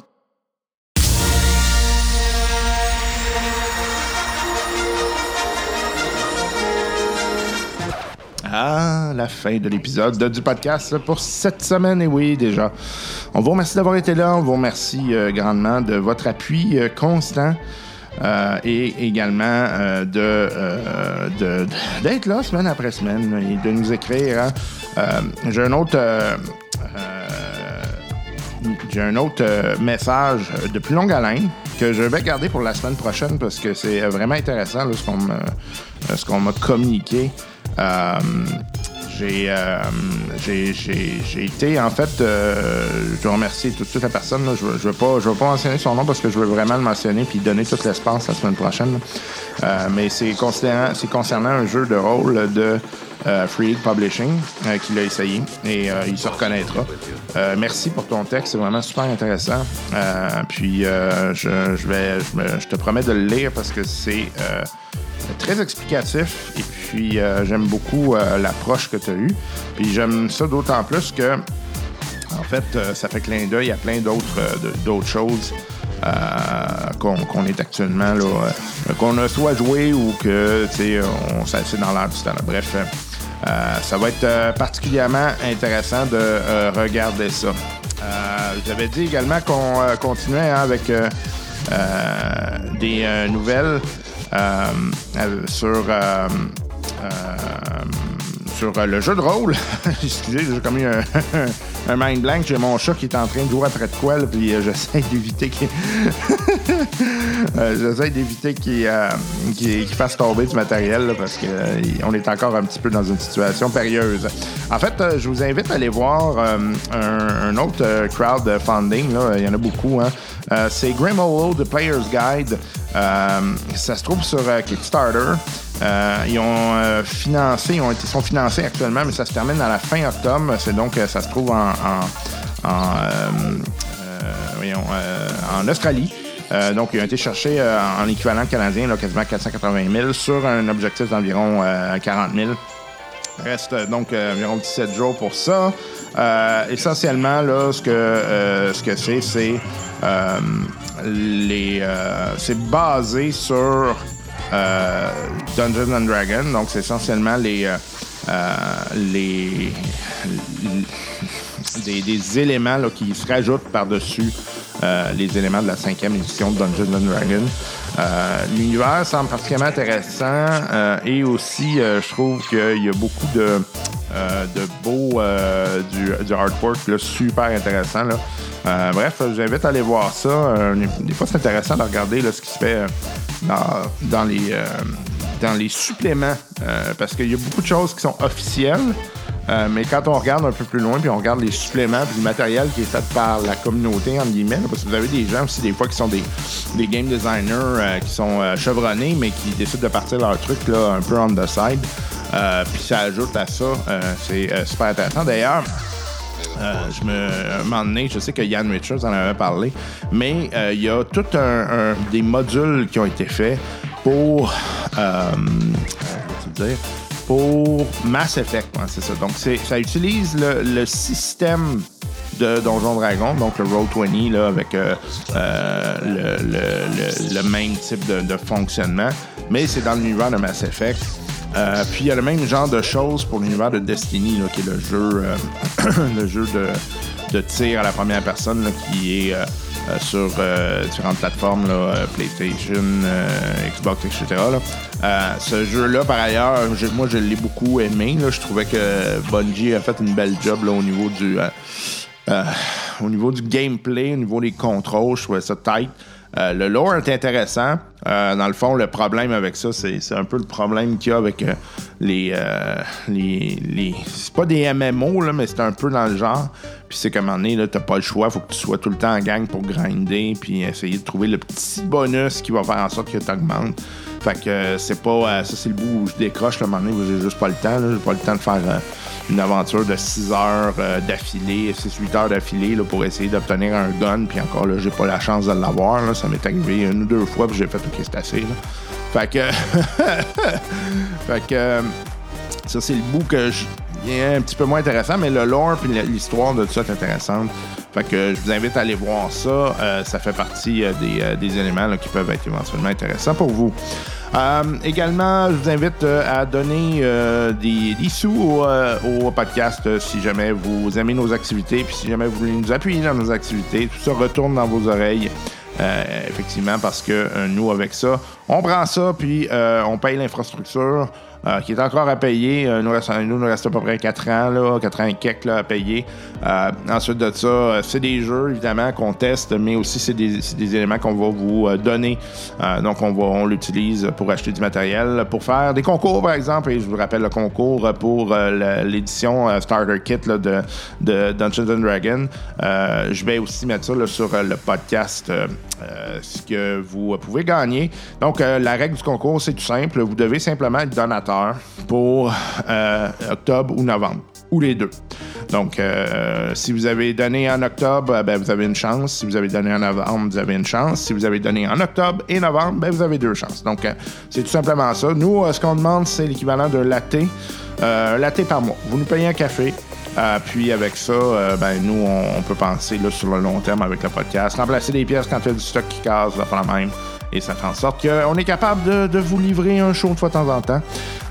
B: Ah, la fin de l'épisode de- du podcast pour cette semaine. Et oui, déjà. On vous remercie d'avoir été là. On vous remercie euh, grandement de votre appui euh, constant. Euh, et également euh, euh, de- d'être là semaine après semaine et de nous écrire. hein. J'ai un autre j'ai un autre message de plus longue haleine que je vais garder pour la semaine prochaine parce que c'est vraiment intéressant ce qu'on ce qu'on m'a communiqué. Euh, j'ai, j'ai, j'ai- été, en fait, euh, je veux remercier toute, toute la personne. là. Je ne veux, pas- veux pas mentionner son nom parce que je veux vraiment le mentionner puis donner tout l'espace la semaine prochaine. Euh, mais c'est concernant, c'est concernant un jeu de rôle de Free Publishing qu'il a essayé et il se reconnaîtra. Merci pour ton texte, c'est vraiment super intéressant. Puis je, je vais, je, te promets de le lire parce que c'est très explicatif et puis euh, j'aime beaucoup euh, l'approche que tu as eue. Puis j'aime ça d'autant plus que en fait, euh, ça fait clin d'œil à plein d'autres choses qu'on est actuellement là, qu'on a soit joué ou que on c'est dans l'air du temps. Bref, ça va être particulièrement intéressant de regarder ça. Euh, J'avais dit également qu'on continuait hein, avec des nouvelles sur euh, euh, sur euh, le jeu de rôle. Excusez, j'ai comme eu un, un mind blank. J'ai mon chat qui est en train de jouer après de quoi, puis j'essaie d'éviter qu'il j'essaie d'éviter qu'il fasse tomber du matériel parce qu'on est encore un petit peu dans une situation périlleuse. En fait, je vous invite à aller voir un, autre crowdfunding. Il y en a beaucoup. Hein. C'est Grim Hollow, The Player's Guide. Euh, ça se trouve sur euh, Kickstarter. Euh, ils ont financé, ils ont été, sont financés actuellement, mais ça se termine à la fin octobre. C'est donc, ça se trouve en, en, en, en Australie. Donc, ils ont été cherchés en équivalent canadien, là, quasiment 480 000, sur un objectif d'environ euh, 40 000. Reste euh, donc euh, environ 17 jours pour ça. Euh, essentiellement, là, ce que ce que c'est, c'est c'est basé sur Dungeons and Dragons. Donc, c'est essentiellement les les des, des éléments là, qui se rajoutent par-dessus euh, les éléments de la cinquième édition de Dungeons and Dragons. Euh, L'univers semble particulièrement intéressant euh, et aussi, euh, je trouve qu'il y a beaucoup de, de beaux du, du artwork là, super intéressant. Là. Bref, je vous invite à aller voir ça. Des fois, c'est intéressant de regarder là, ce qui se fait dans, dans les, dans les suppléments parce qu'il y a beaucoup de choses qui sont officielles. Euh, mais quand on regarde un peu plus loin, puis on regarde les suppléments, puis le matériel qui est fait par la communauté, entre guillemets, parce que vous avez des gens aussi, des fois, qui sont des, des game designers, euh, qui sont euh, chevronnés, mais qui décident de partir leur truc là, un peu on the side. Euh, puis ça ajoute à ça. euh, c'est super intéressant. D'ailleurs, euh, je me, un moment donné, je sais que Yann Richards en avait parlé, mais il y a tout un, un- des modules qui ont été faits pour, euh, dire, pour Mass Effect, c'est ça. Donc ça utilise le, système de Donjon Dragon, donc le Roll20 là, avec euh, euh, le, même type de, fonctionnement, mais c'est dans l'univers de Mass Effect. Euh, puis il y a le même genre de choses pour l'univers de Destiny, qui est le jeu, le jeu de, de tir à la première personne qui est sur euh, différentes plateformes, là, euh, PlayStation, euh, Xbox, etc. là. Euh, ce jeu-là, par ailleurs, je- moi je l'ai beaucoup aimé. là. Je trouvais que Bungie a fait une belle job là, au niveau du. euh, euh, au niveau du gameplay, au niveau des contrôles, je trouvais ça tight. Euh, le lore est intéressant. Euh, dans le fond, le problème avec ça, c'est un peu le problème qu'il y a avec euh, les, euh, les, C'est pas des MMO, là, mais c'est un peu dans le genre. Puis c'est qu'à un moment donné, t'as pas le choix. Faut que tu sois tout le temps en gang pour grinder, puis essayer de trouver le petit bonus qui va faire en sorte que t'augmentes. Fait que c'est pas. ça, c'est le bout où je décroche, le moment donné, où j'ai juste pas le temps. J'ai pas le temps de faire une aventure de 6 heures euh, d'affilée, 6-8 heures d'affilée pour essayer d'obtenir un gun. Puis encore là, j'ai pas la chance de l'avoir. Ça m'est arrivé une ou deux fois, puis j'ai fait OK, c'est assez. Là. Fait que. fait que. ça, c'est le bout que je... est un petit peu moins intéressant, mais le lore puis l'histoire de tout ça est intéressante. Fait que je vous invite à aller voir ça. Euh, ça fait partie euh, des, des éléments qui peuvent être éventuellement intéressants pour vous. Euh, également, je vous invite euh, à donner euh, des, des sous au, euh, au podcast euh, si jamais vous aimez nos activités, puis si jamais vous voulez nous appuyer dans nos activités. Tout ça retourne dans vos oreilles. Euh, effectivement, parce que nous, avec ça, on prend ça, puis on paye l'infrastructure. Euh, qui est encore à payer. Euh, nous, reste, nous, nous reste à peu près 4 ans, là, 4 ans et quelques là, à payer. Euh, ensuite de ça, euh, c'est des jeux, évidemment, qu'on teste, mais aussi c'est des, éléments qu'on va vous euh, donner. Euh, donc, on, on l'utilise pour acheter du matériel, pour faire des concours, par exemple. Et je vous rappelle le concours pour euh, l'édition euh, Starter Kit de, de Dungeons and Dragons. Euh, je vais aussi mettre ça sur euh, le podcast, euh, euh, ce que vous euh, pouvez gagner. Donc, euh, la règle du concours, c'est tout simple. Vous devez simplement être donateur pour euh, octobre ou novembre, ou les deux. Donc, euh, si vous avez donné en octobre, euh, ben, vous avez une chance. Si vous avez donné en novembre, vous avez une chance. Si vous avez donné en octobre et novembre, ben, vous avez deux chances. Donc, c'est tout simplement ça. Nous, ce qu'on demande, c'est l'équivalent d'un latte. Latte par mois. Vous nous payez un café. Puis avec ça, ben, nous, on, peut penser là, sur le long terme avec le podcast. Remplacer des pièces quand il y a du stock qui casse, ça fait la même. Et ça fait en sorte qu'on est capable de, vous livrer un show de fois de temps en temps.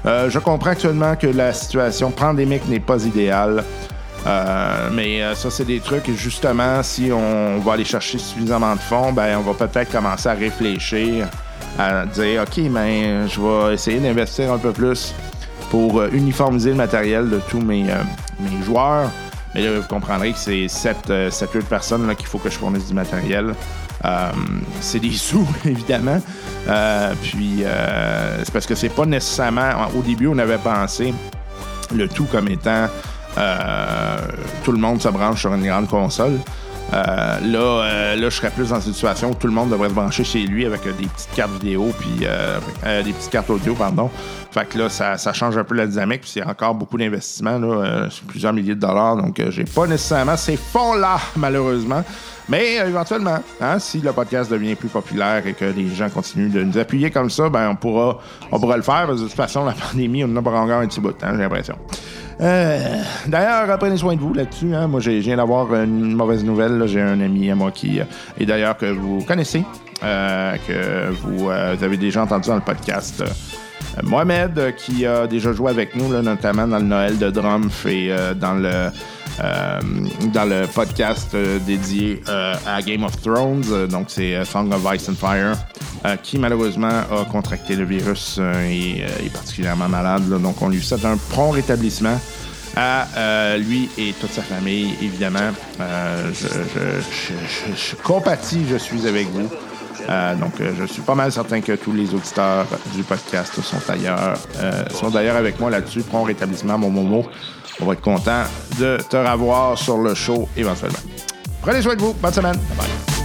B: Euh, je comprends actuellement que la situation pandémique n'est pas idéale. Euh, mais euh, ça, c'est des trucs, justement, si on va aller chercher suffisamment de fonds, ben, on va peut-être commencer à réfléchir, à dire, OK, ben, je vais essayer d'investir un peu plus pour uniformiser le matériel de tous mes, mes joueurs. Mais là, vous comprendrez que c'est 7-8 personnes qu'il faut que je fournisse du matériel. Euh, c'est des sous, évidemment. Euh, puis, euh, c'est parce que c'est pas nécessairement. Au début, on avait pensé le tout comme étant tout le monde se branche sur une grande console. Là, là, je serais plus dans une situation où tout le monde devrait se brancher chez lui avec des petites cartes vidéo, puis des petites cartes audio, pardon. Fait que là, ça, change un peu la dynamique, puis c'est encore beaucoup d'investissement, là, plusieurs milliers de dollars, donc j'ai pas nécessairement ces fonds-là, malheureusement. Mais euh, éventuellement, hein, si le podcast devient plus populaire et que les gens continuent de nous appuyer comme ça, ben on pourra, on pourra le faire. De toute façon, la pandémie, on en a pour encore un petit bout temps, j'ai l'impression. Euh, D'ailleurs, prenez soin de vous là-dessus. Hein. Moi, j'ai- viens d'avoir une mauvaise nouvelle. J'ai un ami à moi qui, euh, et d'ailleurs que vous connaissez, euh, que vous, avez déjà entendu dans le podcast. Mohamed, qui a déjà joué avec nous, notamment dans le Noël de Drumpf et dans le dans le podcast euh, dédié euh, à Game of Thrones. Euh, donc, c'est euh, Song of Ice and Fire, euh, qui malheureusement a contracté le virus euh, et euh, est particulièrement malade. donc, on lui souhaite un prompt rétablissement à euh, lui et toute sa famille, évidemment. Euh, je, je, compatis, je suis avec vous. Euh, donc, euh, je suis pas mal certain que tous les auditeurs du podcast sont d'ailleurs euh, sont d'ailleurs avec moi là-dessus. Prends rétablissement, mon Momo. On va être content de te revoir sur le show éventuellement. Prenez soin de vous. Bonne semaine. Bye bye.